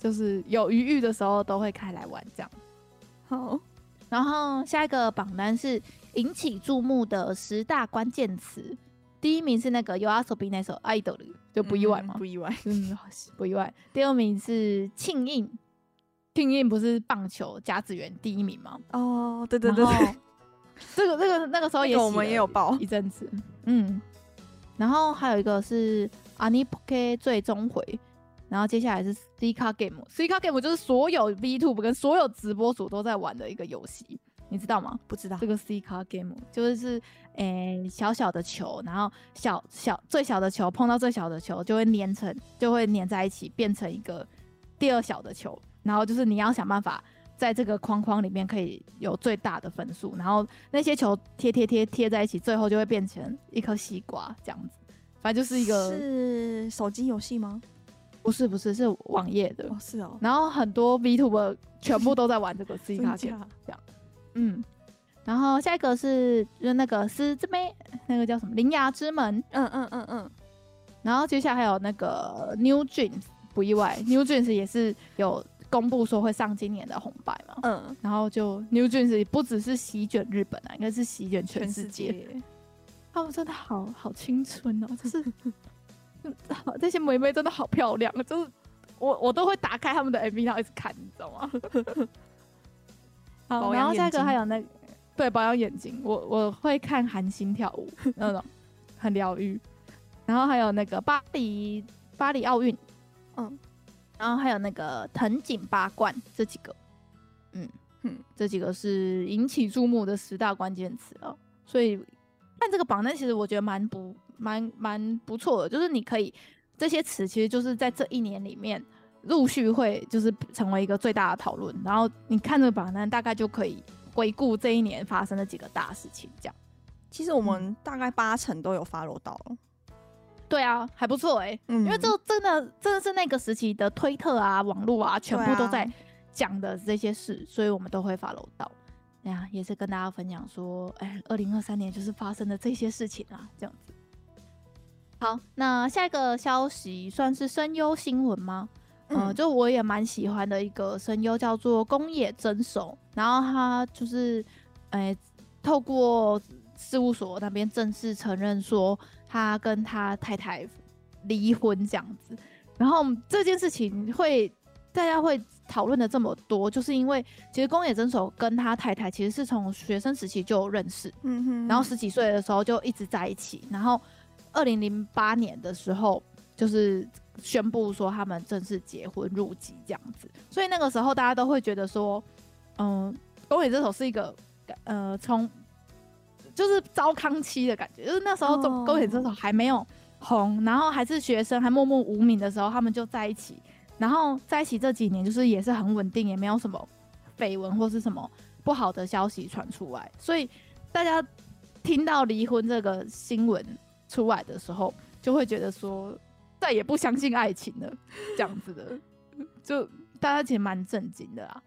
就是有余裕的时候都会开来玩这样。好，然后下一个榜单是引起注目的十大关键词，第一名是那个 YOASOBI 那首《Idol》，就不意外吗？嗯、不意外，嗯，不意外。第二名是庆应，庆应不是棒球甲子园第一名吗？哦，对对对，对，这个这个那个时候也我们也有报一阵子，嗯。然后还有一个是 ANIPOKE 最终回，然后接下来是 C 卡 Game，C 卡 Game 就是所有 VTuber 跟所有直播主都在玩的一个游戏，你知道吗？不知道。这个 C 卡 Game 就是诶、欸、小小的球，然后小小最小的球碰到最小的球就会粘成，就会粘在一起变成一个第二小的球，然后就是你要想办法在这个框框里面可以有最大的分数，然后那些球贴贴贴贴在一起，最后就会变成一颗西瓜这样子。反正就是一个是手机游戏吗？不是，不是，是网页的。哦，是哦。然后很多 VTuber 全部都在玩这个 C 卡这样。嗯。然后下一个是就是那个狮子妹，那个叫什么？铃芽之门。嗯嗯嗯嗯。然后接下来还有那个 New Jeans，不意外，New Jeans 也是有公布说会上今年的红白嘛。嗯。然后就 New Jeans 不只是席卷日本啊，应该是席卷全世界。他们真的好好青春哦，就是 这些妹妹真的好漂亮，就是我我都会打开他们的 MV 然后一直看，你知道吗？好，然后下一个还有那个、对保养眼睛，我我会看韩星跳舞那种很疗愈，然后还有那个巴黎巴黎奥运，嗯，然后还有那个藤井八冠这几个，嗯嗯，这几个是引起注目的十大关键词哦，所以。但这个榜单其实我觉得蛮不蛮蛮不错的，就是你可以这些词其实就是在这一年里面陆续会就是成为一个最大的讨论，然后你看这个榜单大概就可以回顾这一年发生的几个大事情。这样，其实我们大概八成都有 follow 到。对啊，还不错哎、欸，嗯，因为这真的真的是那个时期的推特啊、网络啊，全部都在讲的这些事，所以我们都会 follow 到。哎呀，也是跟大家分享说，哎，二零二三年就是发生的这些事情啊，这样子。好，那下一个消息算是声优新闻吗？嗯、呃，就我也蛮喜欢的一个声优叫做宫野真守，然后他就是，哎，透过事务所那边正式承认说他跟他太太离婚这样子，然后这件事情会大家会。讨论的这么多，就是因为其实宫野真守跟他太太其实是从学生时期就认识，嗯哼，然后十几岁的时候就一直在一起，然后二零零八年的时候就是宣布说他们正式结婚入籍这样子，所以那个时候大家都会觉得说，嗯，宫野这首是一个呃从就是糟糠妻的感觉，就是那时候中宫野真守还没有红，然后还是学生还默默无名的时候，他们就在一起。然后在一起这几年，就是也是很稳定，也没有什么绯闻或是什么不好的消息传出来，所以大家听到离婚这个新闻出来的时候，就会觉得说再也不相信爱情了，这样子的，就大家其实蛮震惊的啦。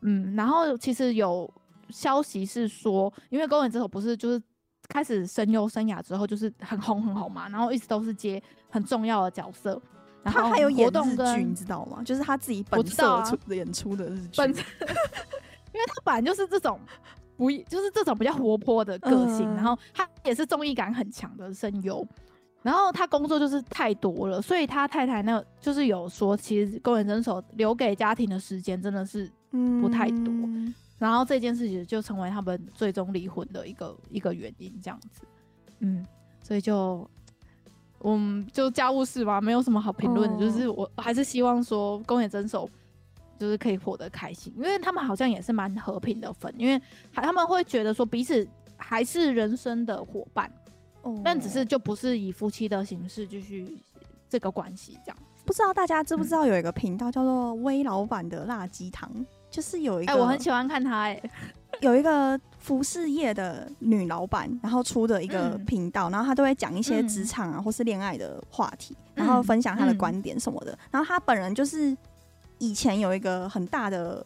嗯，然后其实有消息是说，因为宫野真守不是就是开始声优生涯之后，就是很红很红嘛，然后一直都是接很重要的角色。他还有演日剧，你知道吗？就是他自己本色出演出的日剧。本，因为他本来就是这种不，就是这种比较活泼的个性，嗯、然后他也是综艺感很强的声优，然后他工作就是太多了，所以他太太那就是有说，其实宫野真守留给家庭的时间真的是不太多，嗯、然后这件事情就成为他们最终离婚的一个一个原因，这样子，嗯，所以就。嗯，就家务事吧，没有什么好评论的。Oh. 就是我还是希望说宫野真守就是可以活得开心，因为他们好像也是蛮和平的分，因为他们会觉得说彼此还是人生的伙伴，oh. 但只是就不是以夫妻的形式继续这个关系这样。不知道大家知不知道有一个频道叫做微老板的辣鸡汤，就是有一个，哎、欸，我很喜欢看他、欸，哎。有一个服饰业的女老板，然后出的一个频道，嗯、然后她都会讲一些职场啊、嗯、或是恋爱的话题，然后分享她的观点什么的。嗯、然后她本人就是以前有一个很大的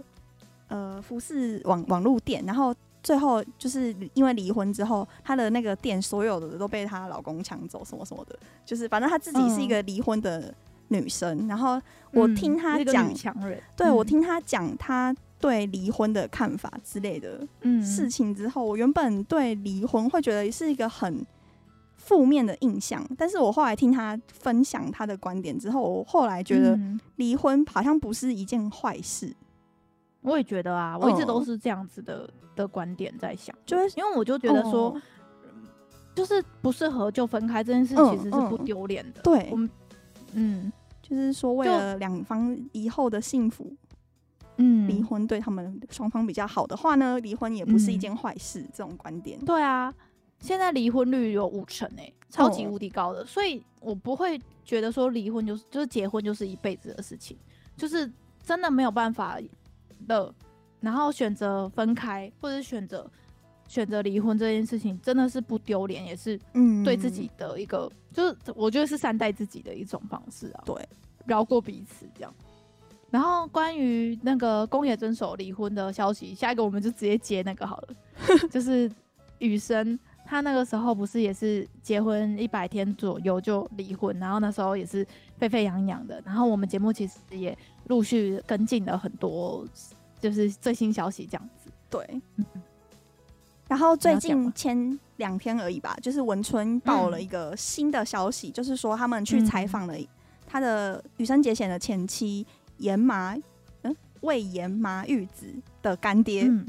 呃服饰网网络店，然后最后就是因为离婚之后，她的那个店所有的都被她老公抢走，什么什么的，就是反正她自己是一个离婚的女生。嗯、然后我听她讲，嗯、对我听她讲她。对离婚的看法之类的事情之后，嗯、我原本对离婚会觉得是一个很负面的印象。但是我后来听他分享他的观点之后，我后来觉得离婚好像不是一件坏事。我也觉得啊，我一直都是这样子的、哦、的观点在想，就是因为我就觉得说，哦、就是不适合就分开这件事其实是不丢脸的。嗯嗯、对，我们嗯，就是说为了两方以后的幸福。嗯，离婚对他们双方比较好的话呢，离婚也不是一件坏事。嗯、这种观点，对啊，现在离婚率有五成诶，超级无敌高的，哦、所以我不会觉得说离婚就是就是结婚就是一辈子的事情，就是真的没有办法的，然后选择分开或者选择选择离婚这件事情，真的是不丢脸，也是嗯。对自己的一个，嗯、就是我觉得是善待自己的一种方式啊，对，饶过彼此这样。然后关于那个宫野真守离婚的消息，下一个我们就直接接那个好了，就是雨生他那个时候不是也是结婚一百天左右就离婚，然后那时候也是沸沸扬扬的，然后我们节目其实也陆续跟进了很多，就是最新消息这样子。对，然后最近前两天而已吧，就是文春报了一个新的消息，嗯、就是说他们去采访了他的羽生结弦的前妻。岩麻，嗯，魏岩麻玉子的干爹，嗯、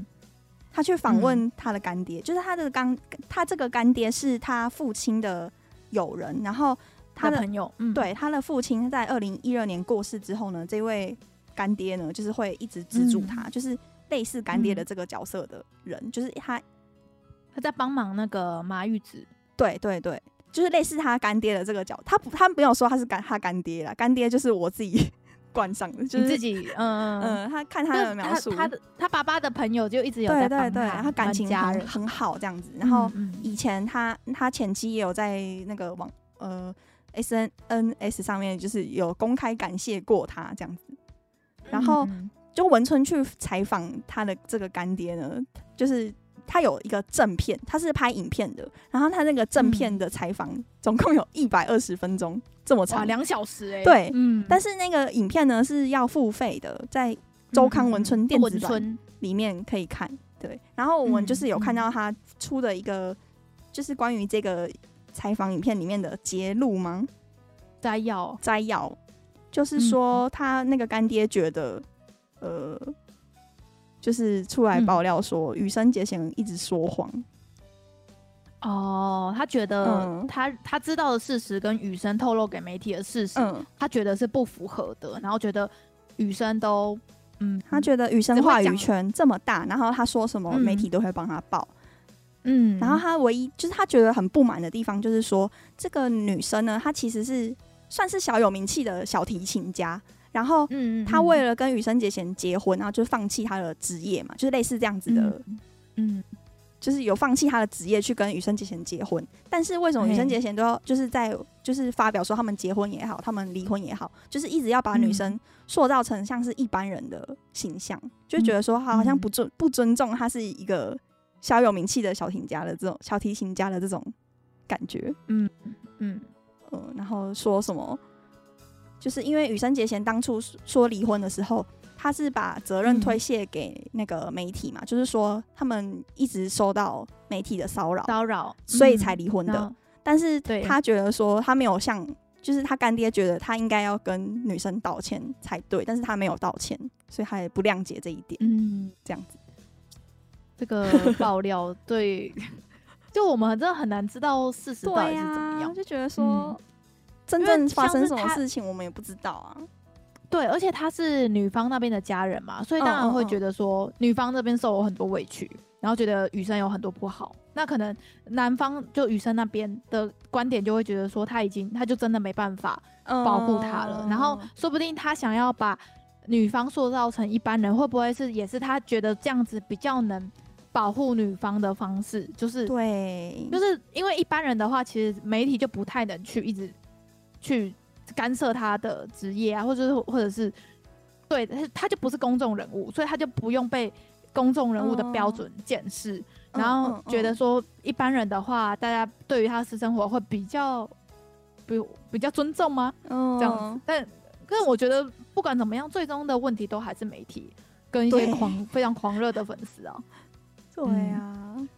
他去访问他的干爹，嗯、就是他的干，他这个干爹是他父亲的友人，然后他的，的朋友，嗯、对，他的父亲在二零一二年过世之后呢，这位干爹呢，就是会一直资助他，嗯、就是类似干爹的这个角色的人，嗯、就是他，他在帮忙那个麻玉子，对对对，就是类似他干爹的这个角，他不，他没有说他是干他干爹啦，干爹就是我自己。冠上的就是自己，嗯嗯，他看他的描述，他的他爸爸的朋友就一直有在对对对，他感情很很好这样子。然后以前他他前妻也有在那个网呃 S N N S 上面就是有公开感谢过他这样子。然后就文春去采访他的这个干爹呢，就是。他有一个正片，他是拍影片的，然后他那个正片的采访总共有一百二十分钟这么长，两小时哎、欸，对，嗯，但是那个影片呢是要付费的，在周刊文春电子版里面可以看，对，然后我们就是有看到他出的一个，就是关于这个采访影片里面的节录吗？摘要，摘要，就是说他那个干爹觉得，呃。就是出来爆料说，羽生结弦一直说谎。哦，他觉得他他知道的事实跟雨生透露给媒体的事实，嗯、他觉得是不符合的。然后觉得雨生都，嗯，他觉得雨生话语权这么大，然后他说什么媒体都会帮他报。嗯，然后他唯一就是他觉得很不满的地方，就是说这个女生呢，她其实是算是小有名气的小提琴家。然后，他为了跟羽生结弦结婚，然后就放弃他的职业嘛，就是类似这样子的，嗯，嗯，就是有放弃他的职业去跟羽生结弦结婚。但是为什么羽生结弦都要就是在就是发表说他们结婚也好，他们离婚也好，就是一直要把女生塑造成像是一般人的形象，嗯、就觉得说好像不尊不尊重他是一个小有名气的小提琴家的这种小提琴家的这种感觉，嗯嗯嗯，然后说什么？就是因为羽生结弦当初说离婚的时候，他是把责任推卸给那个媒体嘛，嗯、就是说他们一直受到媒体的骚扰，骚扰，所以才离婚的。嗯、但是他觉得说他没有向，就是他干爹觉得他应该要跟女生道歉才对，但是他没有道歉，所以他也不谅解这一点。嗯，这样子，这个爆料对，就我们真的很难知道事实到底是怎么样，啊、就觉得说。嗯真正发生什么事情，我们也不知道啊。对，而且他是女方那边的家人嘛，所以当然会觉得说女方这边受了很多委屈，然后觉得羽生有很多不好。那可能男方就羽生那边的观点就会觉得说他已经，他就真的没办法保护他了。然后说不定他想要把女方塑造成一般人，会不会是也是他觉得这样子比较能保护女方的方式？就是对，就是因为一般人的话，其实媒体就不太能去一直。去干涉他的职业啊，或者是或者是，对，他就不是公众人物，所以他就不用被公众人物的标准检视，嗯、然后觉得说一般人的话，大家对于他的私生活会比较比比较尊重吗？嗯、这样子，但可是我觉得不管怎么样，最终的问题都还是媒体跟一些狂非常狂热的粉丝啊。对啊、嗯，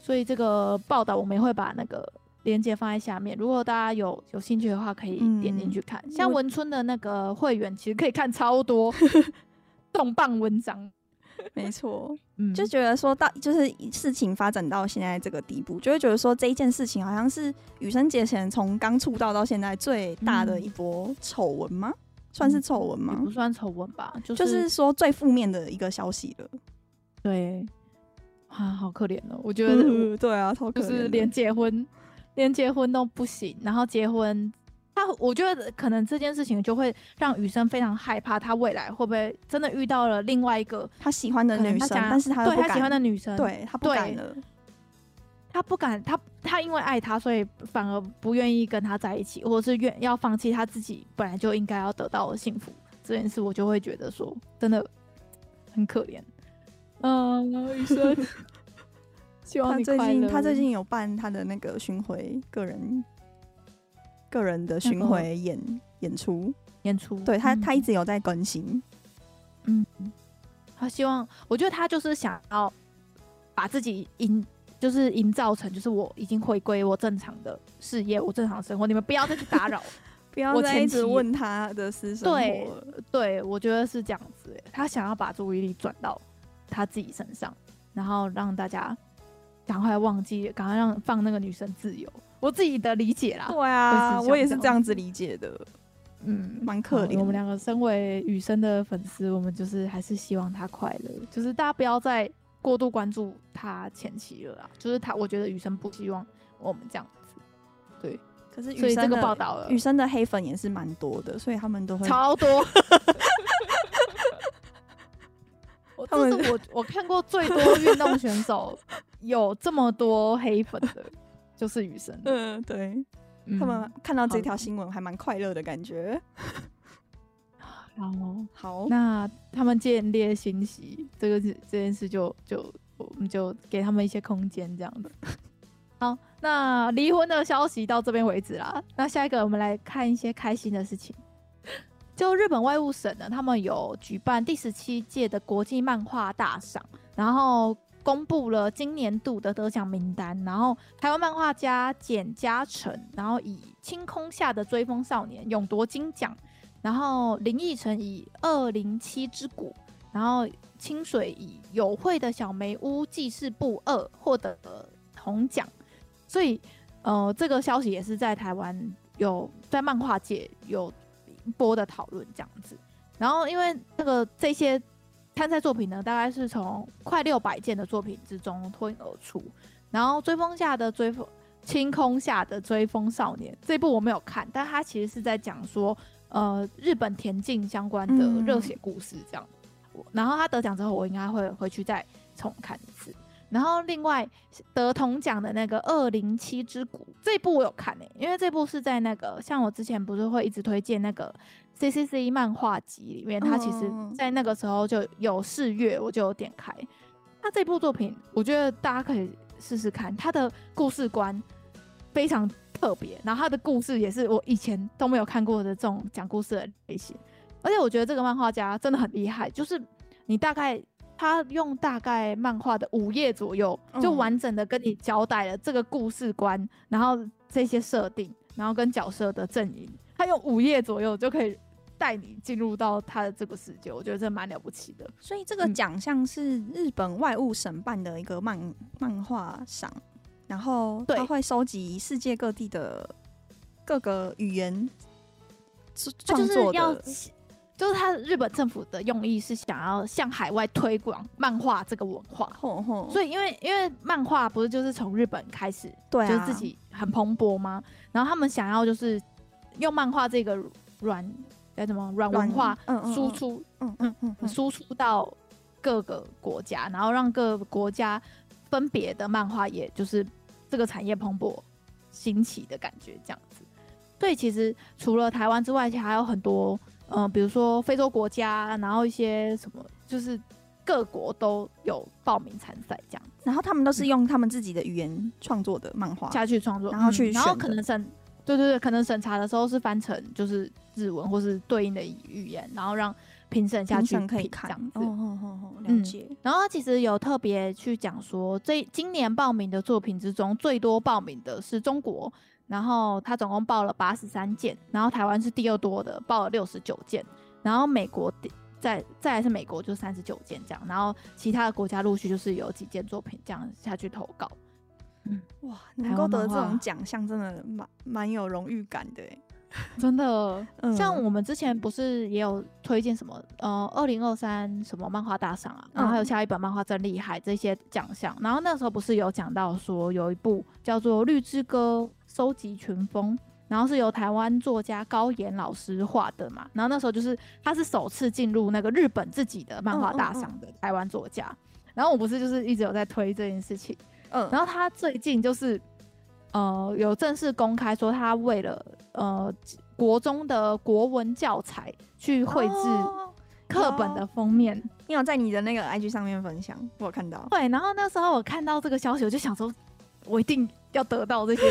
所以这个报道我们也会把那个。链接放在下面，如果大家有有兴趣的话，可以点进去看。嗯、像文春的那个会员，其实可以看超多 重磅文章。没错，嗯，就觉得说到就是事情发展到现在这个地步，就会觉得说这一件事情好像是羽生结弦从刚出道到现在最大的一波丑闻吗？嗯、算是丑闻吗？不算丑闻吧，就是、就是说最负面的一个消息了。对，啊，好可怜哦，我觉得、嗯，对啊，超可怜，就是连结婚，连结婚都不行，然后结婚。他我觉得可能这件事情就会让雨生非常害怕，他未来会不会真的遇到了另外一个他喜欢的女生，但是他对他喜欢的女生，对他不敢了，他不敢，他他因为爱他，所以反而不愿意跟他在一起，或者是愿要放弃他自己本来就应该要得到的幸福这件事，我就会觉得说真的很可怜。嗯，然后雨生，希。他最近他最近有办他的那个巡回个人。个人的巡回演、那个、演出演出，对他、嗯、他一直有在更新，嗯，他希望，我觉得他就是想要把自己营，就是营造成，就是我已经回归我正常的事业，我正常的生活，你们不要再去打扰，不要再一直问他的私生活。对，对我觉得是这样子，他想要把注意力转到他自己身上，然后让大家赶快忘记，赶快让放那个女生自由。我自己的理解啦，对啊，我也是这样子理解的，嗯，蛮可怜。我们两个身为雨生的粉丝，我们就是还是希望他快乐，就是大家不要再过度关注他前妻了啦。就是他，我觉得雨生不希望我们这样子。对，可是羽生这个报道了，雨生的黑粉也是蛮多的，所以他们都会超多。这是我我看过最多运动选手有这么多黑粉的。就是雨生，嗯，对，他们看到这条新闻还蛮快乐的感觉。然后好，那他们见猎心喜，这个是这件事就就我们就给他们一些空间，这样子。好，那离婚的消息到这边为止啦。那下一个我们来看一些开心的事情。就日本外务省呢，他们有举办第十七届的国际漫画大赏，然后。公布了今年度的得奖名单，然后台湾漫画家简嘉诚，然后以《青空下的追风少年》勇夺金奖，然后林奕晨以《二零七之谷》，然后清水以《友会的小梅屋记事簿二》获得铜奖，所以呃，这个消息也是在台湾有在漫画界有播的讨论这样子，然后因为那个这些。参赛作品呢，大概是从快六百件的作品之中脱颖而出。然后追风下的追风，清空下的追风少年这部我没有看，但他其实是在讲说，呃，日本田径相关的热血故事这样。嗯、然后他得奖之后，我应该会回去再重看一次。然后另外得铜奖的那个《二零七之谷》这一部我有看诶、欸，因为这部是在那个像我之前不是会一直推荐那个。C C C 漫画集里面，它其实在那个时候就有四月，我就有点开。那这部作品，我觉得大家可以试试看。它的故事观非常特别，然后它的故事也是我以前都没有看过的这种讲故事的类型。而且我觉得这个漫画家真的很厉害，就是你大概他用大概漫画的五页左右，就完整的跟你交代了这个故事观，然后这些设定，然后跟角色的阵营，他用五页左右就可以。带你进入到他的这个世界，我觉得这蛮了不起的。所以这个奖项是日本外务省办的一个漫漫画赏，然后他会收集世界各地的各个语言创作的，就是，就是他日本政府的用意是想要向海外推广漫画这个文化。吼吼，所以因为因为漫画不是就是从日本开始，对啊，就是自己很蓬勃吗？然后他们想要就是用漫画这个软。叫什么软文化输出？嗯嗯嗯，输出到各个国家，然后让各个国家分别的漫画也，就是这个产业蓬勃兴起的感觉，这样子。所以其实除了台湾之外，其实还有很多，嗯、呃，比如说非洲国家，然后一些什么，就是各国都有报名参赛这样。然后他们都是用他们自己的语言创作的漫画下去创作，然后去、嗯，然后可能审，对对对，可能审查的时候是翻成就是。日文或是对应的语言，然后让评审下去可以看这样子。哦哦哦哦，了解。嗯、然后他其实有特别去讲说，这今年报名的作品之中，最多报名的是中国，然后他总共报了八十三件，然后台湾是第二多的，报了六十九件，然后美国再再来是美国就三十九件这样，然后其他的国家陆续就是有几件作品这样下去投稿。嗯，哇，能够得这种奖项，真的蛮蛮有荣誉感的，真的。嗯、像我们之前不是也有推荐什么呃，二零二三什么漫画大赏啊，然后还有下一本漫画真厉害这些奖项，然后那时候不是有讲到说有一部叫做《绿之歌》收集群风，然后是由台湾作家高岩老师画的嘛，然后那时候就是他是首次进入那个日本自己的漫画大赏的台湾作家，然后我不是就是一直有在推这件事情。嗯，然后他最近就是，呃，有正式公开说他为了呃国中的国文教材去绘制课本的封面，哦，你有在你的那个 IG 上面分享，我有看到。对，然后那时候我看到这个消息，我就想说，我一定要得到这些，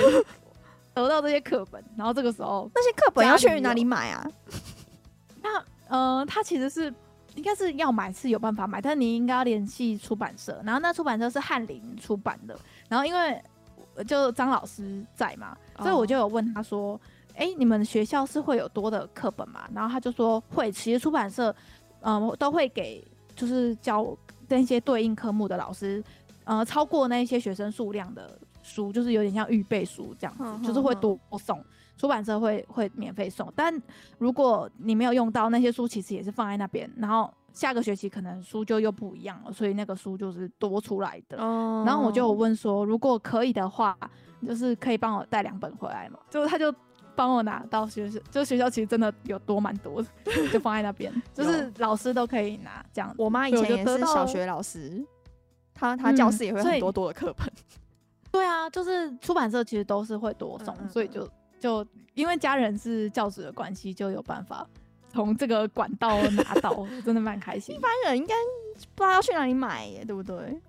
得到这些课本。然后这个时候，那些课本要去哪里买啊？那呃，他其实是。应该是要买是有办法买，但是你应该要联系出版社，然后那出版社是翰林出版的，然后因为就张老师在嘛，所以我就有问他说：“哎、欸，你们学校是会有多的课本吗？”然后他就说会，其实出版社嗯、呃、都会给，就是教那些对应科目的老师，呃，超过那些学生数量的书，就是有点像预备书这样子，就是会多送。出版社会会免费送，但如果你没有用到那些书，其实也是放在那边。然后下个学期可能书就又不一样了，所以那个书就是多出来的。哦。然后我就问说，如果可以的话，就是可以帮我带两本回来嘛？就他就帮我拿到学校，就学校其实真的有多蛮多的，就放在那边，就是老师都可以拿这样。我妈以前也是小学老师，她她教室也会很多多的课本。嗯。对啊，就是出版社其实都是会多送，嗯、所以就。就因为家人是教职的关系，就有办法从这个管道 拿到，真的蛮开心。一般人应该不知道要去哪里买耶，对不对？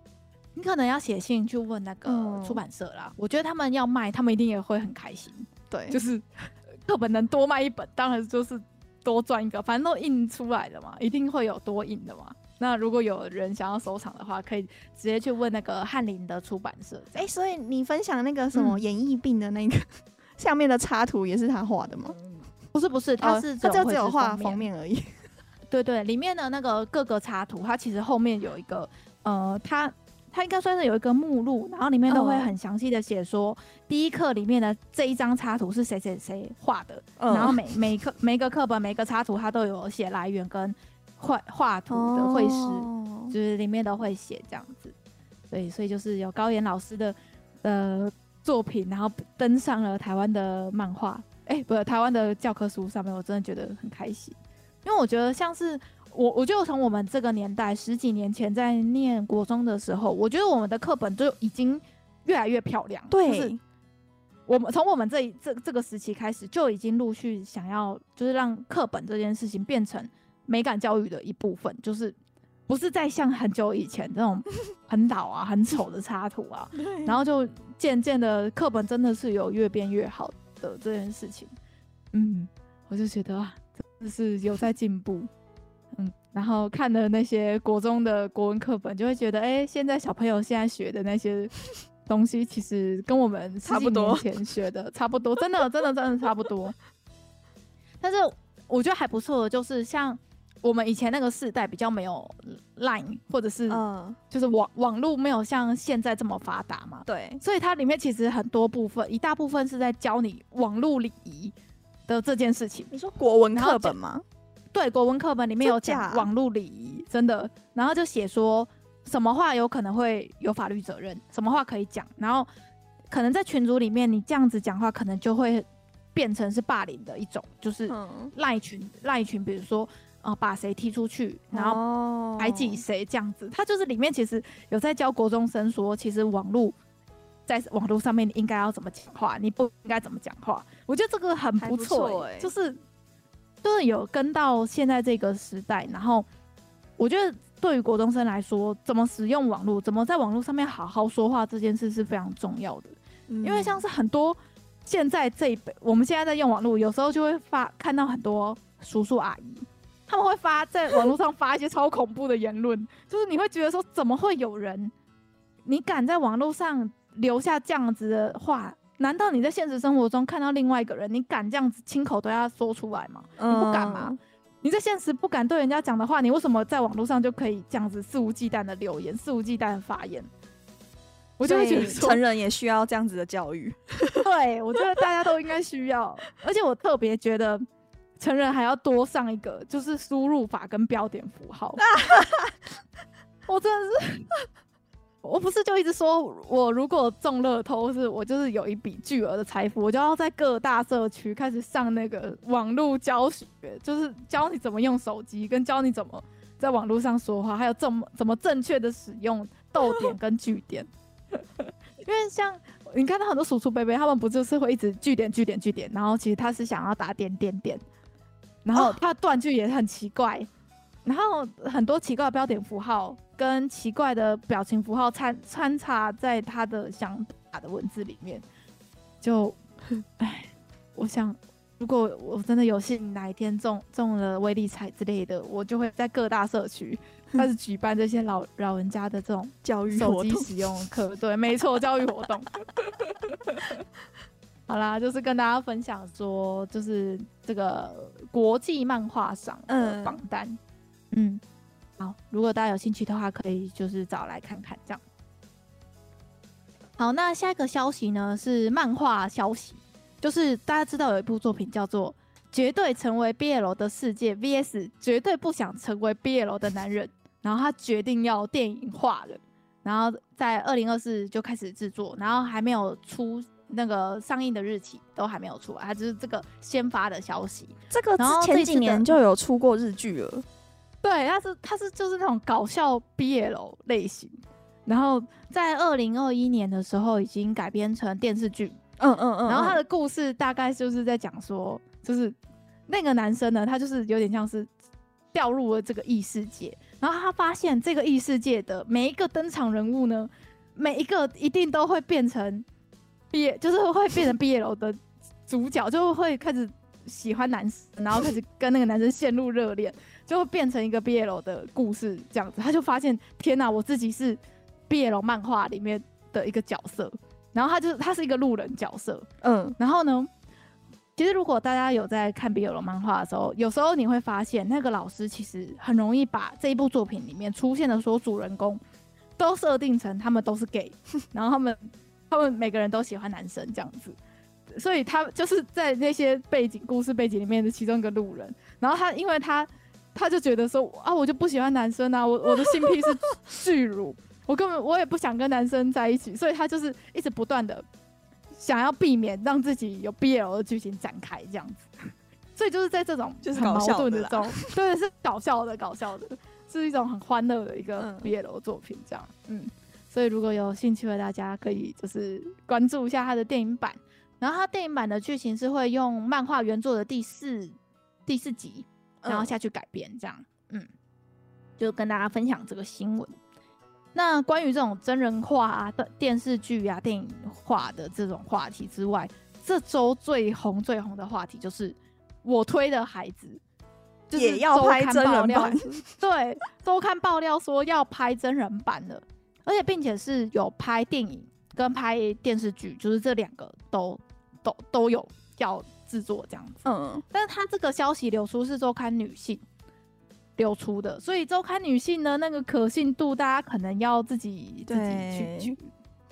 你可能要写信去问那个出版社啦。嗯、我觉得他们要卖，他们一定也会很开心。对，就是课本能多卖一本，当然就是多赚一个。反正都印出来的嘛，一定会有多印的嘛。那如果有人想要收藏的话，可以直接去问那个翰林的出版社。哎、欸，所以你分享那个什么演艺病的那个。嗯下面的插图也是他画的吗？不是不是，他是他就只有画封面而已。对，对对，里面的那个各个插图，它其实后面有一个呃，它它应该算是有一个目录，然后里面都会很详细的写说，第一课里面的这一张插图是谁谁谁画的，然后 每每课每个课本每个插图它都有写来源跟画画图的绘师，就是里面都会写这样子。对，所以就是有高岩老师的呃。作品，然后登上了台湾的漫画，哎、欸，不是台湾的教科书上面，我真的觉得很开心，因为我觉得像是我，我就从我们这个年代十几年前在念国中的时候，我觉得我们的课本就已经越来越漂亮。对，就是我们从我们这一这这个时期开始，就已经陆续想要就是让课本这件事情变成美感教育的一部分，就是。不是在像很久以前那种 很老啊、很丑的插图啊，然后就渐渐的课本真的是有越变越好的这件事情，嗯，我就觉得啊，真的是有在进步，嗯，然后看了那些国中的国文课本，就会觉得，哎，现在小朋友现在学的那些东西，其实跟我们十几年前学的差不多，真的，真的，真的差不多。但是我觉得还不错的，就是像。我们以前那个世代比较没有 Line，或者是就是网网络没有像现在这么发达嘛，对，所以它里面其实很多部分，一大部分是在教你网络礼仪的这件事情。你说国文课本吗？对，国文课本里面有讲网络礼仪，真的。然后就写说什么话有可能会有法律责任，什么话可以讲，然后可能在群组里面你这样子讲话，可能就会变成是霸凌的一种，就是赖群赖群，比如说。啊、呃，把谁踢出去，然后排挤谁这样子，他、oh. 就是里面其实有在教国中生说，其实网络在网络上面你应该要怎么讲话，你不应该怎么讲话。我觉得这个很不错、欸，就是就是有跟到现在这个时代。然后我觉得对于国中生来说，怎么使用网络，怎么在网络上面好好说话这件事是非常重要的。嗯、因为像是很多现在这一辈，我们现在在用网络，有时候就会发看到很多叔叔阿姨。他们会发在网络上发一些超恐怖的言论，就是你会觉得说，怎么会有人，你敢在网络上留下这样子的话？难道你在现实生活中看到另外一个人，你敢这样子亲口对他说出来吗？你不敢吗？嗯、你在现实不敢对人家讲的话，你为什么在网络上就可以这样子肆无忌惮的留言、肆无忌惮的发言？我就会觉得成人也需要这样子的教育。对，我觉得大家都应该需要，而且我特别觉得成人还要多上一个，就是输入法跟标点符号。我真的是。我不是就一直说，我如果中乐透，是我就是有一笔巨额的财富，我就要在各大社区开始上那个网络教学，就是教你怎么用手机，跟教你怎么在网络上说话，还有怎么怎么正确的使用逗点跟句点。因为像你看到很多叔叔伯伯，他们不就是会一直句点句点句点，然后其实他是想要打点点点，然后他断句也很奇怪，然后很多奇怪的标点符号。跟奇怪的表情符号掺掺插在他的想打的文字里面，就，唉，我想，如果我真的有幸哪一天中中了威力彩之类的，我就会在各大社区 开始举办这些老老人家的这种教育手机使用课，对，没错，教育活动。好啦，就是跟大家分享说，就是这个国际漫画赏的榜单，嗯。嗯好，如果大家有兴趣的话，可以就是找来看看这样。好，那下一个消息呢是漫画消息，就是大家知道有一部作品叫做《绝对成为 BL 的世界 VS 绝对不想成为 BL 的男人》，然后他决定要电影化了，然后在二零二四就开始制作，然后还没有出那个上映的日期，都还没有出来，他就是这个先发的消息。这个之前几年就有出过日剧了。对，他是他是就是那种搞笑 BL 类型，然后在二零二一年的时候已经改编成电视剧，嗯嗯嗯，然后他的故事大概就是在讲说，就是那个男生呢，他就是有点像是掉入了这个异世界，然后他发现这个异世界的每一个登场人物呢，每一个一定都会变成 BL，就是会变成毕业楼的主角，就会开始喜欢男生，然后开始跟那个男生陷入热恋。就会变成一个毕业楼的故事这样子，他就发现天哪，我自己是毕业楼漫画里面的一个角色，然后他就他是一个路人角色，嗯，然后呢，其实如果大家有在看毕业楼漫画的时候，有时候你会发现那个老师其实很容易把这一部作品里面出现的所有主人公都设定成他们都是 gay，然后他们他们每个人都喜欢男生这样子，所以他就是在那些背景故事背景里面的其中一个路人，然后他因为他。他就觉得说啊，我就不喜欢男生啊，我 我的性癖是巨乳，我根本我也不想跟男生在一起，所以他就是一直不断的想要避免让自己有 BL 的剧情展开这样子，所以就是在这种就是很矛盾的这种，对，是搞笑的搞笑的，是一种很欢乐的一个 BL 作品这样，嗯，所以如果有兴趣的大家可以就是关注一下他的电影版，然后他电影版的剧情是会用漫画原作的第四第四集。然后下去改编，这样，嗯，就跟大家分享这个新闻。那关于这种真人化的电视剧啊、电影化的这种话题之外，这周最红最红的话题就是我推的孩子，就是也要拍真人版。对，周刊爆料说要拍真人版的，而且并且是有拍电影跟拍电视剧，就是这两个都都都有要。制作这样子，嗯，但是他这个消息流出是周刊女性流出的，所以周刊女性呢那个可信度，大家可能要自己自己去。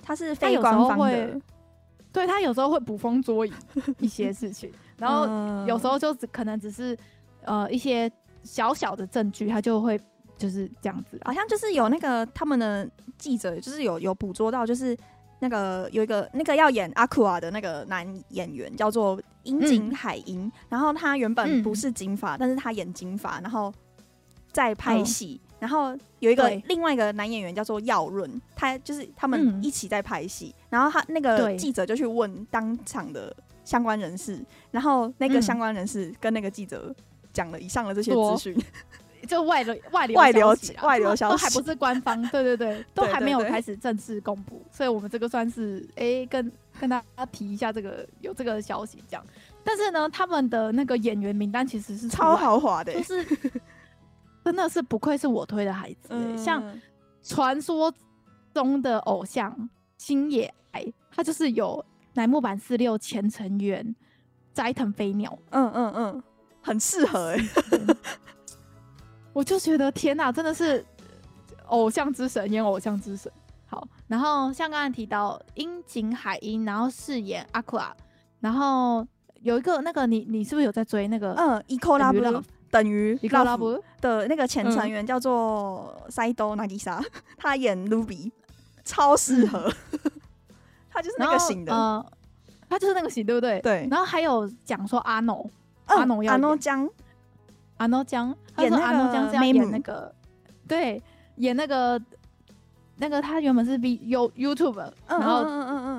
他是非官方的，对，他有时候会捕风捉影一些事情，然后有时候就只可能只是呃一些小小的证据，他就会就是这样子，好像就是有那个他们的记者，就是有有捕捉到，就是。那个有一个那个要演阿库亚的那个男演员叫做樱井海音，嗯、然后他原本不是金发，嗯、但是他演金发，然后在拍戏。嗯、然后有一个另外一个男演员叫做耀润，他就是他们一起在拍戏。嗯、然后他那个记者就去问当场的相关人士，然后那个相关人士跟那个记者讲了以上的这些资讯。就外流外流外流外流消息，都还不是官方，对对对，都还没有开始正式公布，所以我们这个算是哎、欸，跟跟大家提一下这个有这个消息这样。但是呢，他们的那个演员名单其实是超豪华的，就是 真的是不愧是我推的孩子，嗯、像传说中的偶像星野爱，他就是有乃木坂四六前成员斋藤飞鸟，嗯嗯嗯，很适合哎、欸，我就觉得天哪，真的是偶像之神演偶像之神。好，然后像刚才提到樱井海音，然后饰演阿库拉，然后有一个那个你你是不是有在追那个？嗯，ECOLOVE 等于 Love 的那个前成员叫做斋藤渚沙，他演 Ruby 超适合，他就是那个型的，呃，他就是那个型，对不对？对。然后还有讲说阿诺，阿诺要阿诺江，阿诺江演阿诺江是要演那个，对，演那个那个他原本是 V U YouTube，然后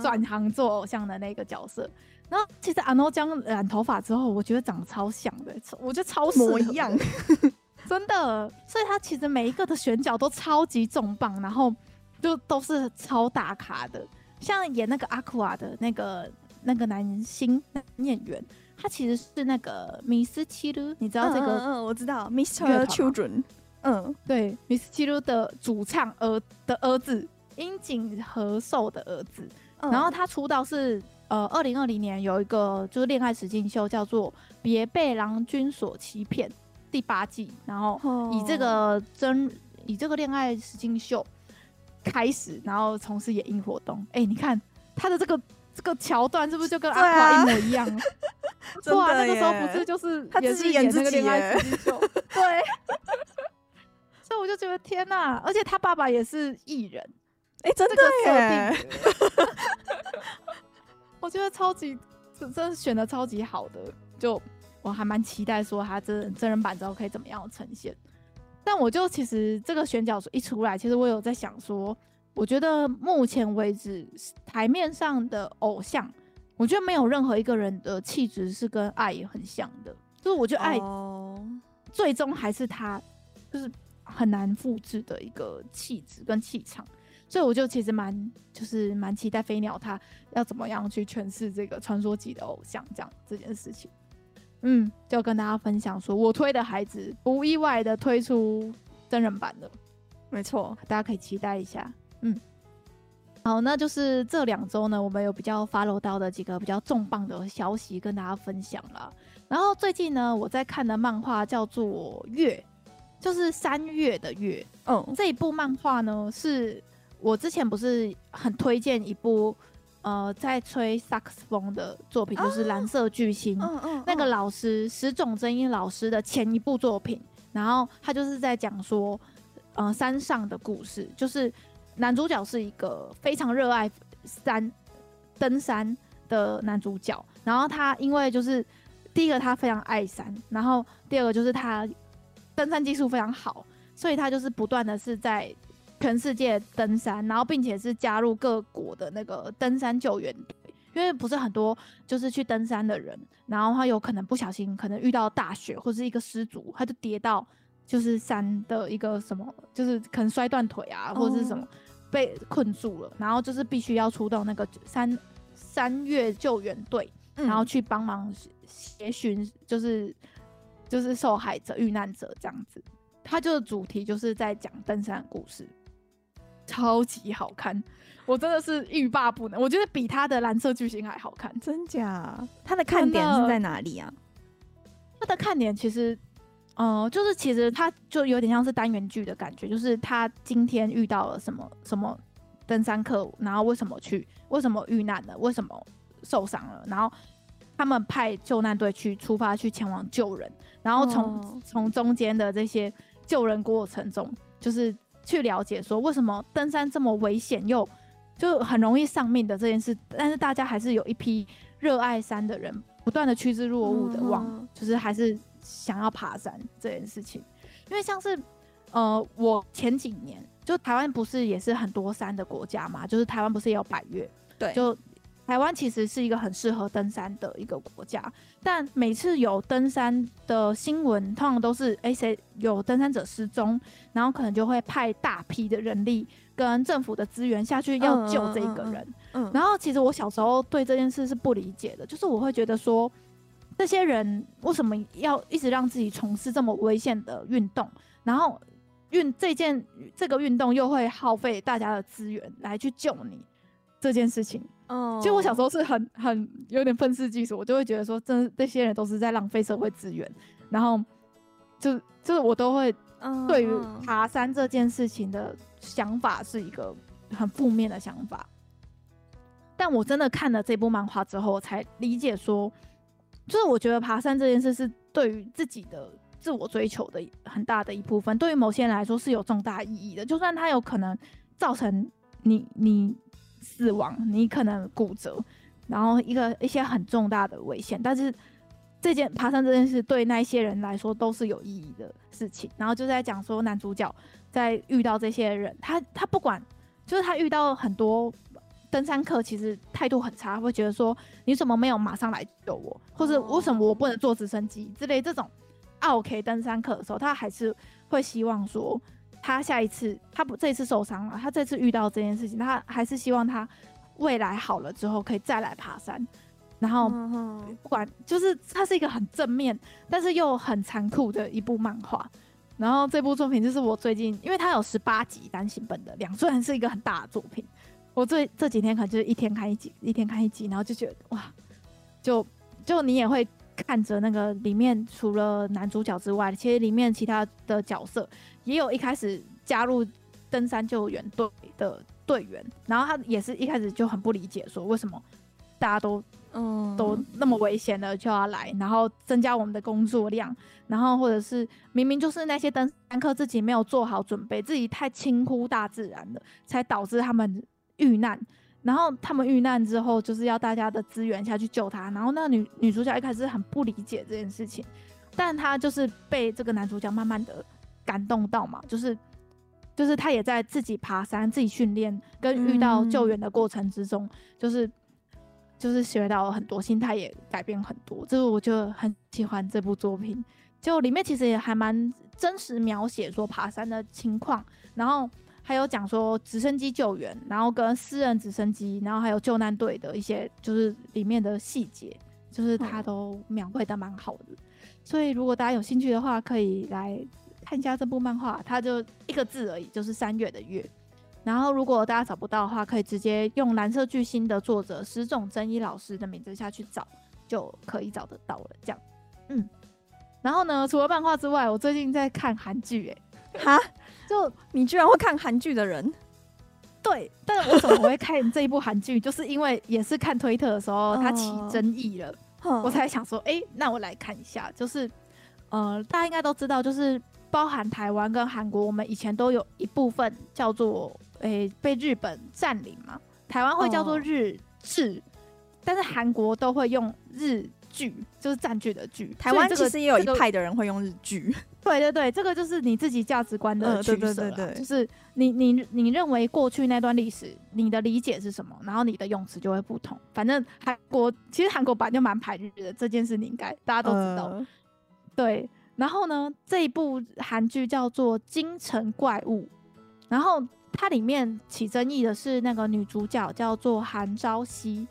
转行做偶像的那个角色。然后其实阿诺江染头发之后，我觉得长得超像的，我觉得超模一样，真的。所以他其实每一个的选角都超级重磅，然后就都是超大咖的。像演那个阿库亚的那个那个男星演员，他其实是那个 Miss Chiru，你知道这个？嗯，嗯，我知道 Mr. Children。嗯，对，Miss Chiru 的主唱儿的儿子，樱井和寿的儿子。然后他出道是。呃，二零二零年有一个就是恋爱实境秀，叫做《别被郎君所欺骗》第八季，然后以这个真、oh. 以这个恋爱实境秀开始，然后从事演艺活动。哎、欸，你看他的这个这个桥段是不是就跟阿华一模一样？对啊，那个时候不是就是他自己演那个恋爱实境秀？对，所以我就觉得天哪！而且他爸爸也是艺人，哎、欸，真的耶！我觉得超级，真的选的超级好的，就我还蛮期待说他真真人版之后可以怎么样呈现。但我就其实这个选角一出来，其实我有在想说，我觉得目前为止台面上的偶像，我觉得没有任何一个人的气质是跟爱很像的，就是我觉得爱最终还是他就是很难复制的一个气质跟气场。所以我就其实蛮就是蛮期待飞鸟他要怎么样去诠释这个传说级的偶像这样这件事情，嗯，就跟大家分享说，我推的孩子不意外的推出真人版的，没错，大家可以期待一下，嗯，好，那就是这两周呢，我们有比较 follow 到的几个比较重磅的消息跟大家分享了。然后最近呢，我在看的漫画叫做《月》，就是三月的月，嗯，这一部漫画呢是。我之前不是很推荐一部，呃，在吹萨克斯风的作品，就是《蓝色巨星》啊。嗯嗯。那个老师石冢真一老师的前一部作品，然后他就是在讲说，呃，山上的故事，就是男主角是一个非常热爱山登山的男主角，然后他因为就是第一个他非常爱山，然后第二个就是他登山技术非常好，所以他就是不断的是在。全世界登山，然后并且是加入各国的那个登山救援队，因为不是很多就是去登山的人，然后他有可能不小心可能遇到大雪或是一个失足，他就跌到就是山的一个什么，就是可能摔断腿啊，或者是什么被困住了，然后就是必须要出动那个三三月救援队，然后去帮忙协寻，就是就是受害者遇难者这样子。它就是主题就是在讲登山的故事。超级好看，我真的是欲罢不能。我觉得比他的蓝色巨星还好看，真假？它的看点是在哪里啊？它的看点其实，呃，就是其实他就有点像是单元剧的感觉，就是他今天遇到了什么什么登山客，然后为什么去，为什么遇难了，为什么受伤了，然后他们派救难队去出发去前往救人，然后从从、哦、中间的这些救人过程中，就是。去了解说为什么登山这么危险又就很容易丧命的这件事，但是大家还是有一批热爱山的人，不断的趋之若鹜的往，就是还是想要爬山这件事情。因为像是呃，我前几年就台湾不是也是很多山的国家嘛，就是台湾不是也有百岳，对，就。台湾其实是一个很适合登山的一个国家，但每次有登山的新闻，通常都是哎谁有登山者失踪，然后可能就会派大批的人力跟政府的资源下去要救这一个人。嗯，嗯，嗯，嗯，然后其实我小时候对这件事是不理解的，就是我会觉得说，这些人为什么要一直让自己从事这么危险的运动，然后运这件这个运动又会耗费大家的资源来去救你这件事情。哦，其实我小时候是很很有点愤世嫉俗，我就会觉得说，这这些人都是在浪费社会资源，然后就就是我都会对于爬山这件事情的想法是一个很负面的想法。但我真的看了这部漫画之后，我才理解说，就是我觉得爬山这件事是对于自己的自我追求的很大的一部分，对于某些人来说是有重大意义的，就算它有可能造成你你。死亡，你可能骨折，然后一个一些很重大的危险，但是这件爬山这件事对那些人来说都是有意义的事情。然后就在讲说男主角在遇到这些人，他他不管，就是他遇到很多登山客，其实态度很差，会觉得说你怎么没有马上来救我，或者为什么我不能坐直升机之类这种 OK 登山客的时候，他还是会希望说。他下一次，他不这一次受伤了，他这次遇到这件事情，他还是希望他未来好了之后可以再来爬山。然后不管，就是它是一个很正面，但是又很残酷的一部漫画。然后这部作品就是我最近，因为它有十八集单行本的量，虽然是一个很大的作品，我这这几天可能就是一天看一集，一天看一集，然后就觉得哇，就就你也会。看着那个里面，除了男主角之外，其实里面其他的角色也有一开始加入登山救援队的队员，然后他也是一开始就很不理解，说为什么大家都嗯都那么危险的就要来，然后增加我们的工作量，然后或者是明明就是那些登山客自己没有做好准备，自己太轻忽大自然了，才导致他们遇难。然后他们遇难之后，就是要大家的资源下去救他。然后那女女主角一开始很不理解这件事情，但她就是被这个男主角慢慢的感动到嘛，就是就是她也在自己爬山、自己训练跟遇到救援的过程之中，就是就是学到了很多，心态也改变很多。这个我就很喜欢这部作品，就里面其实也还蛮真实描写说爬山的情况，然后。还有讲说直升机救援，然后跟私人直升机，然后还有救难队的一些，就是里面的细节，就是他都描绘的蛮好的。所以如果大家有兴趣的话，可以来看一下这部漫画，它就一个字而已，就是三月的月。然后如果大家找不到的话，可以直接用蓝色巨星的作者石冢真一老师的名字下去找，就可以找得到了。这样，嗯。然后呢，除了漫画之外，我最近在看韩剧，哎，哈。就你居然会看韩剧的人，对，但是为什么我会看这一部韩剧？就是因为也是看推特的时候，它起争议了，呃、我才想说，哎、欸，那我来看一下。就是，呃，大家应该都知道，就是包含台湾跟韩国，我们以前都有一部分叫做，诶、欸，被日本占领嘛。台湾会叫做日治，呃、但是韩国都会用日剧，就是占据的剧。台湾其实也有一派的人会用日剧。对对对，这个就是你自己价值观的取舍了。就是你你你认为过去那段历史，你的理解是什么，然后你的用词就会不同。反正韩国其实韩国版就蛮排日的这件事，你应该大家都知道。呃、对，然后呢，这一部韩剧叫做《京城怪物》，然后它里面起争议的是那个女主角叫做韩朝熙。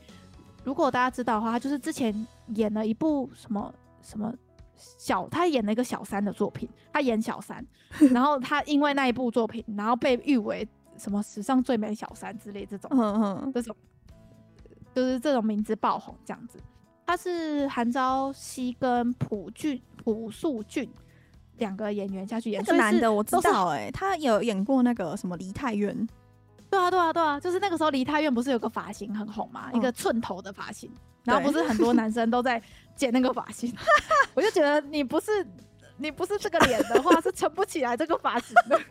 如果大家知道的话，她就是之前演了一部什么什么。小他演了一个小三的作品，他演小三，然后他因为那一部作品，然后被誉为什么史上最美小三之类这种，嗯嗯，这种就是这种名字爆红这样子。他是韩朝熙跟朴俊朴树俊两个演员下去演，这个男的我知道哎、欸，他有演过那个什么梨泰院，对啊对啊对啊，就是那个时候梨泰院不是有个发型很红嘛，嗯、一个寸头的发型。然后不是很多男生都在剪那个发型，我就觉得你不是你不是这个脸的话是撑不起来这个发型的。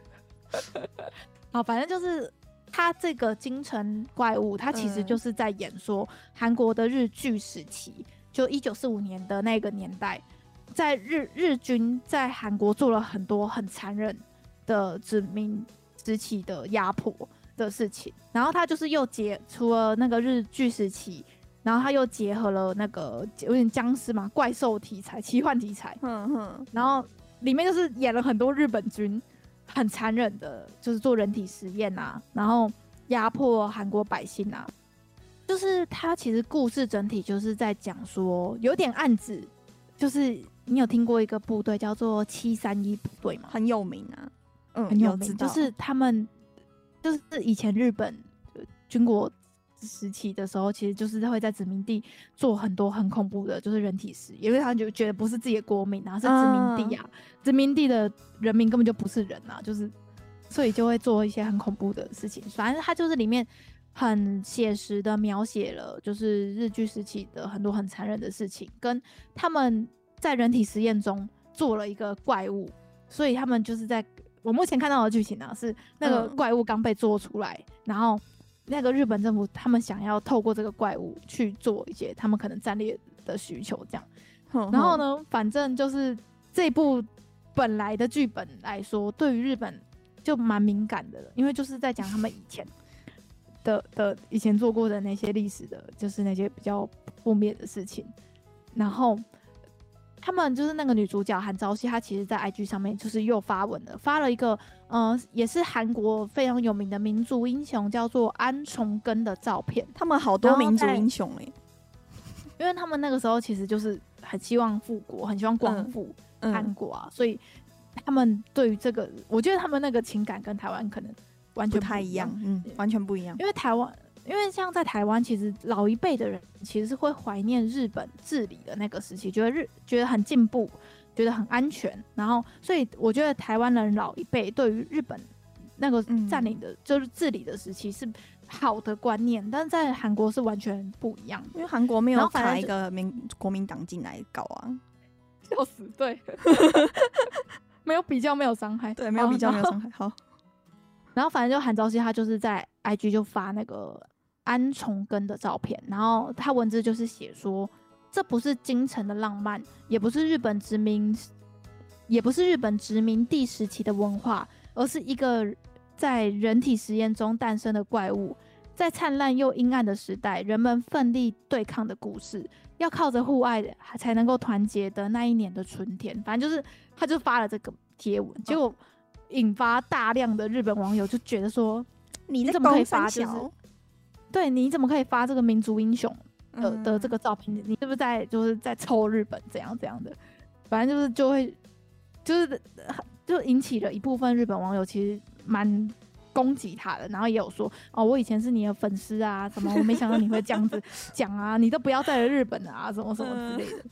好，反正就是他这个京城怪物，他其实就是在演说韩国的日剧时期，就一九四五年的那个年代，在日日军在韩国做了很多很残忍的殖民时期的压迫的事情，然后他就是又解除了那个日剧时期。然后他又结合了那个有点僵尸嘛，怪兽题材、奇幻题材，嗯哼。然后里面就是演了很多日本军很残忍的，就是做人体实验啊，然后压迫韩国百姓啊。就是他其实故事整体就是在讲说，有点暗指，就是你有听过一个部队叫做七三一部队吗？很有名啊，嗯，很有名，就是他们就是以前日本军国时期的时候，其实就是会在殖民地做很多很恐怖的，就是人体实验，因为他就觉得不是自己的国民啊，是殖民地啊，殖民地的人民根本就不是人啊，就是所以就会做一些很恐怖的事情。反正他就是里面很写实的描写了，就是日据时期的很多很残忍的事情，跟他们在人体实验中做了一个怪物，所以他们就是在我目前看到的剧情呢，是那个怪物刚被做出来，然后。那个日本政府，他们想要透过这个怪物去做一些他们可能战略的需求，这样。然后呢，反正就是这部本来的剧本来说，对于日本就蛮敏感的了，因为就是在讲他们以前的的以前做过的那些历史的，就是那些比较负面的事情，然后。他们就是那个女主角韩朝熙，她其实，在 IG 上面就是又发文了，发了一个，呃，也是韩国非常有名的民族英雄，叫做安重根的照片。他们好多民族英雄哎、欸，因为他们那个时候其实就是很希望复国，很希望光复韩国啊，嗯嗯、所以他们对于这个，我觉得他们那个情感跟台湾可能完全不，不太一样，嗯，完全不一样，因为台湾。因为像在台湾，其实老一辈的人其实是会怀念日本治理的那个时期，觉得日觉得很进步，觉得很安全。然后，所以我觉得台湾人老一辈对于日本那个占领的，就是治理的时期是好的观念，嗯、但是在韩国是完全不一样的，因为韩国没有卡一个民国民党进来搞啊，笑死，对，没有比较，没有伤害，对，没有比较，没有伤害。好，然后反正就韩朝熙他就是在 IG 就发那个。安重根的照片，然后他文字就是写说，这不是京城的浪漫，也不是日本殖民，也不是日本殖民地时期的文化，而是一个在人体实验中诞生的怪物，在灿烂又阴暗的时代，人们奋力对抗的故事，要靠着互爱才能够团结的那一年的春天。反正就是，他就发了这个贴文，结果引发大量的日本网友就觉得说，你怎么可以发就是。对，你怎么可以发这个民族英雄的的这个照片？你是不是在就是在抽日本怎样怎样的？反正就是就会就是就引起了一部分日本网友其实蛮攻击他的，然后也有说哦，我以前是你的粉丝啊，什么我没想到你会这样子 讲啊，你都不要再来日本了啊，什么什么之类的。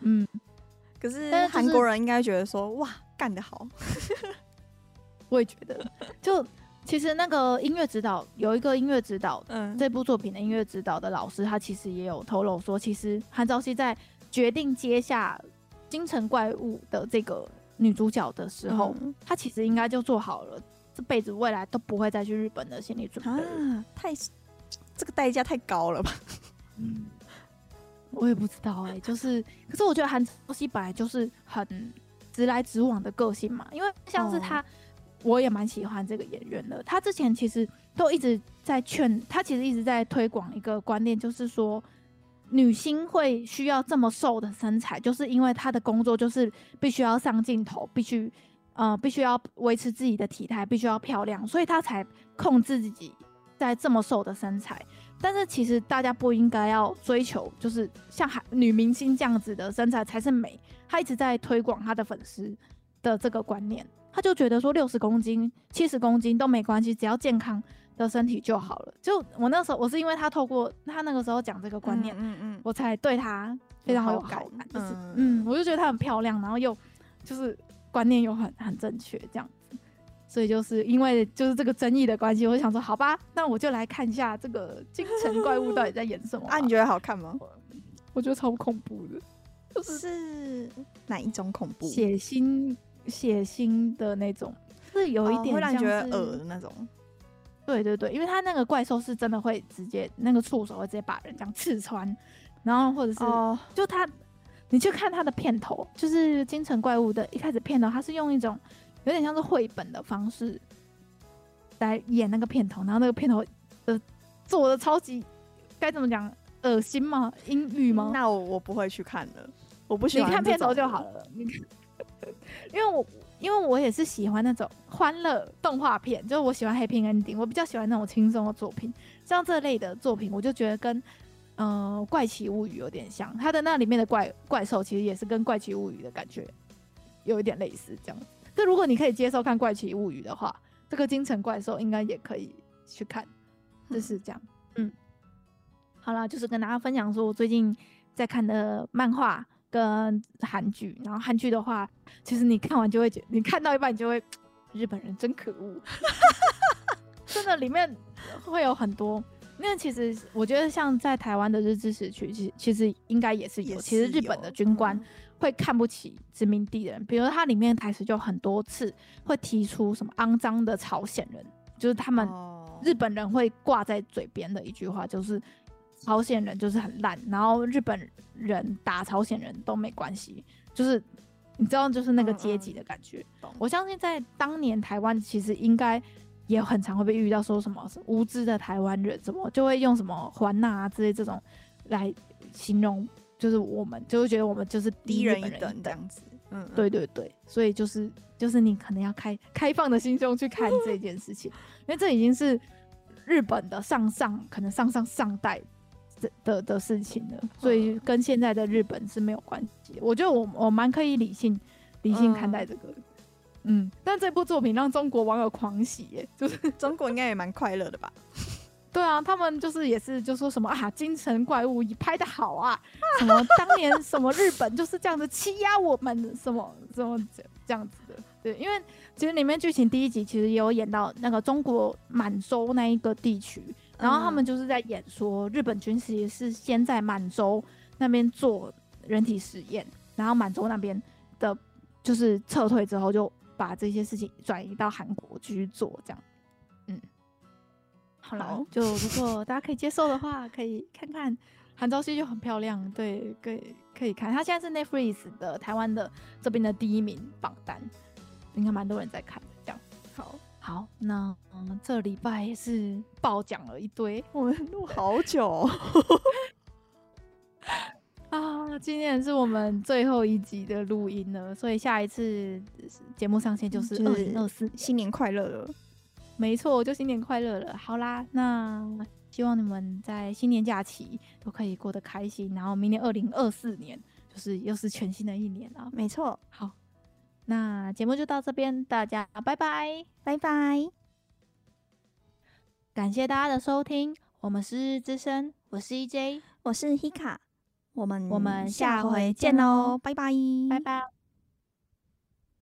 嗯，可是但是韩国人应该觉得说哇，干得好，我也觉得就。其实那个音乐指导有一个音乐指导，嗯，这部作品的音乐指导的老师，他其实也有透露说，其实韩朝熙在决定接下京城怪物的这个女主角的时候，嗯、他其实应该就做好了这辈子未来都不会再去日本的心理准备啊，太这个代价太高了吧？嗯，我也不知道哎、欸，就是，可是我觉得韩朝熙本来就是很直来直往的个性嘛，因为像是他。哦我也蛮喜欢这个演员的。他之前其实都一直在劝他，其实一直在推广一个观念，就是说女星会需要这么瘦的身材，就是因为她的工作就是必须要上镜头，必须呃必须要维持自己的体态，必须要漂亮，所以她才控制自己在这么瘦的身材。但是其实大家不应该要追求，就是像女明星这样子的身材才是美。他一直在推广他的粉丝的这个观念。他就觉得说六十公斤、七十公斤都没关系，只要健康的身体就好了。就我那时候，我是因为他透过他那个时候讲这个观念，嗯嗯，嗯我才对他非常有好感。就是嗯，我就觉得他很漂亮，然后又就是观念又很很正确这样子。所以就是因为就是这个争议的关系，我就想说，好吧，那我就来看一下这个京城怪物到底在演什么。啊，你觉得好看吗？我觉得超恐怖的，就是哪一种恐怖？血腥。血腥的那种，是有一点让你觉得恶的那种。对对对，因为他那个怪兽是真的会直接那个触手会直接把人这样刺穿，然后或者是、哦、就他，你去看他的片头，就是京城怪物的一开始片头，他是用一种有点像是绘本的方式来演那个片头，然后那个片头的做的超级该怎么讲，恶心吗？阴郁吗？那我我不会去看的，我不喜欢。你看片头就好了，你看。因为我因为我也是喜欢那种欢乐动画片，就是我喜欢 Happy Ending，我比较喜欢那种轻松的作品。像这类的作品，我就觉得跟嗯、呃，怪奇物语有点像，它的那里面的怪怪兽其实也是跟怪奇物语的感觉有一点类似，这样。这如果你可以接受看怪奇物语的话，这个京城怪兽应该也可以去看，就是这样。嗯，嗯好了，就是跟大家分享说我最近在看的漫画跟韩剧，然后韩剧的话，其实你看完就会觉，你看到一半你就会，日本人真可恶，真的里面会有很多。因为其实我觉得，像在台湾的日治时期，其实其实应该也是有。其实日本的军官会看不起殖民地的人，比如它里面台词就很多次会提出什么肮脏的朝鲜人，就是他们日本人会挂在嘴边的一句话，就是朝鲜人就是很烂，然后日本人打朝鲜人都没关系，就是你知道，就是那个阶级的感觉。我相信在当年台湾，其实应该。也很常会被遇到说什么无知的台湾人，什么就会用什么环纳啊之类这种来形容，就是我们就会觉得我们就是低人一等这样子。嗯，对对对，所以就是就是你可能要开开放的心胸去看这件事情，因为这已经是日本的上上可能上上上代的的的事情了，所以跟现在的日本是没有关系。我觉得我我蛮可以理性理性看待这个。嗯，但这部作品让中国网友狂喜耶，就是中国应该也蛮快乐的吧？对啊，他们就是也是就说什么啊，京城怪物拍的好啊，什么当年什么日本就是这样子欺压我们，什么什么这这样子的。对，因为其实里面剧情第一集其实也有演到那个中国满洲那一个地区，然后他们就是在演说日本军其实是先在满洲那边做人体实验，然后满洲那边的就是撤退之后就。把这些事情转移到韩国继续做，这样，嗯，好了，就如果大家可以接受的话，可以看看韩朝熙就很漂亮，对，可以可以看。他现在是 Netflix 的台湾的这边的第一名榜单，应该蛮多人在看好，好，那嗯，这礼拜也是爆讲了一堆，我们录好久。啊，今天是我们最后一集的录音了，所以下一次节目上线就是二零二四，新年快乐了。没错，就新年快乐了。好啦，那希望你们在新年假期都可以过得开心，然后明年二零二四年就是又是全新的一年了。没错，好，那节目就到这边，大家拜拜，拜拜，感谢大家的收听，我们是日日之声，我是 EJ，我是 Hika。我们我们下回见喽，拜拜，拜拜。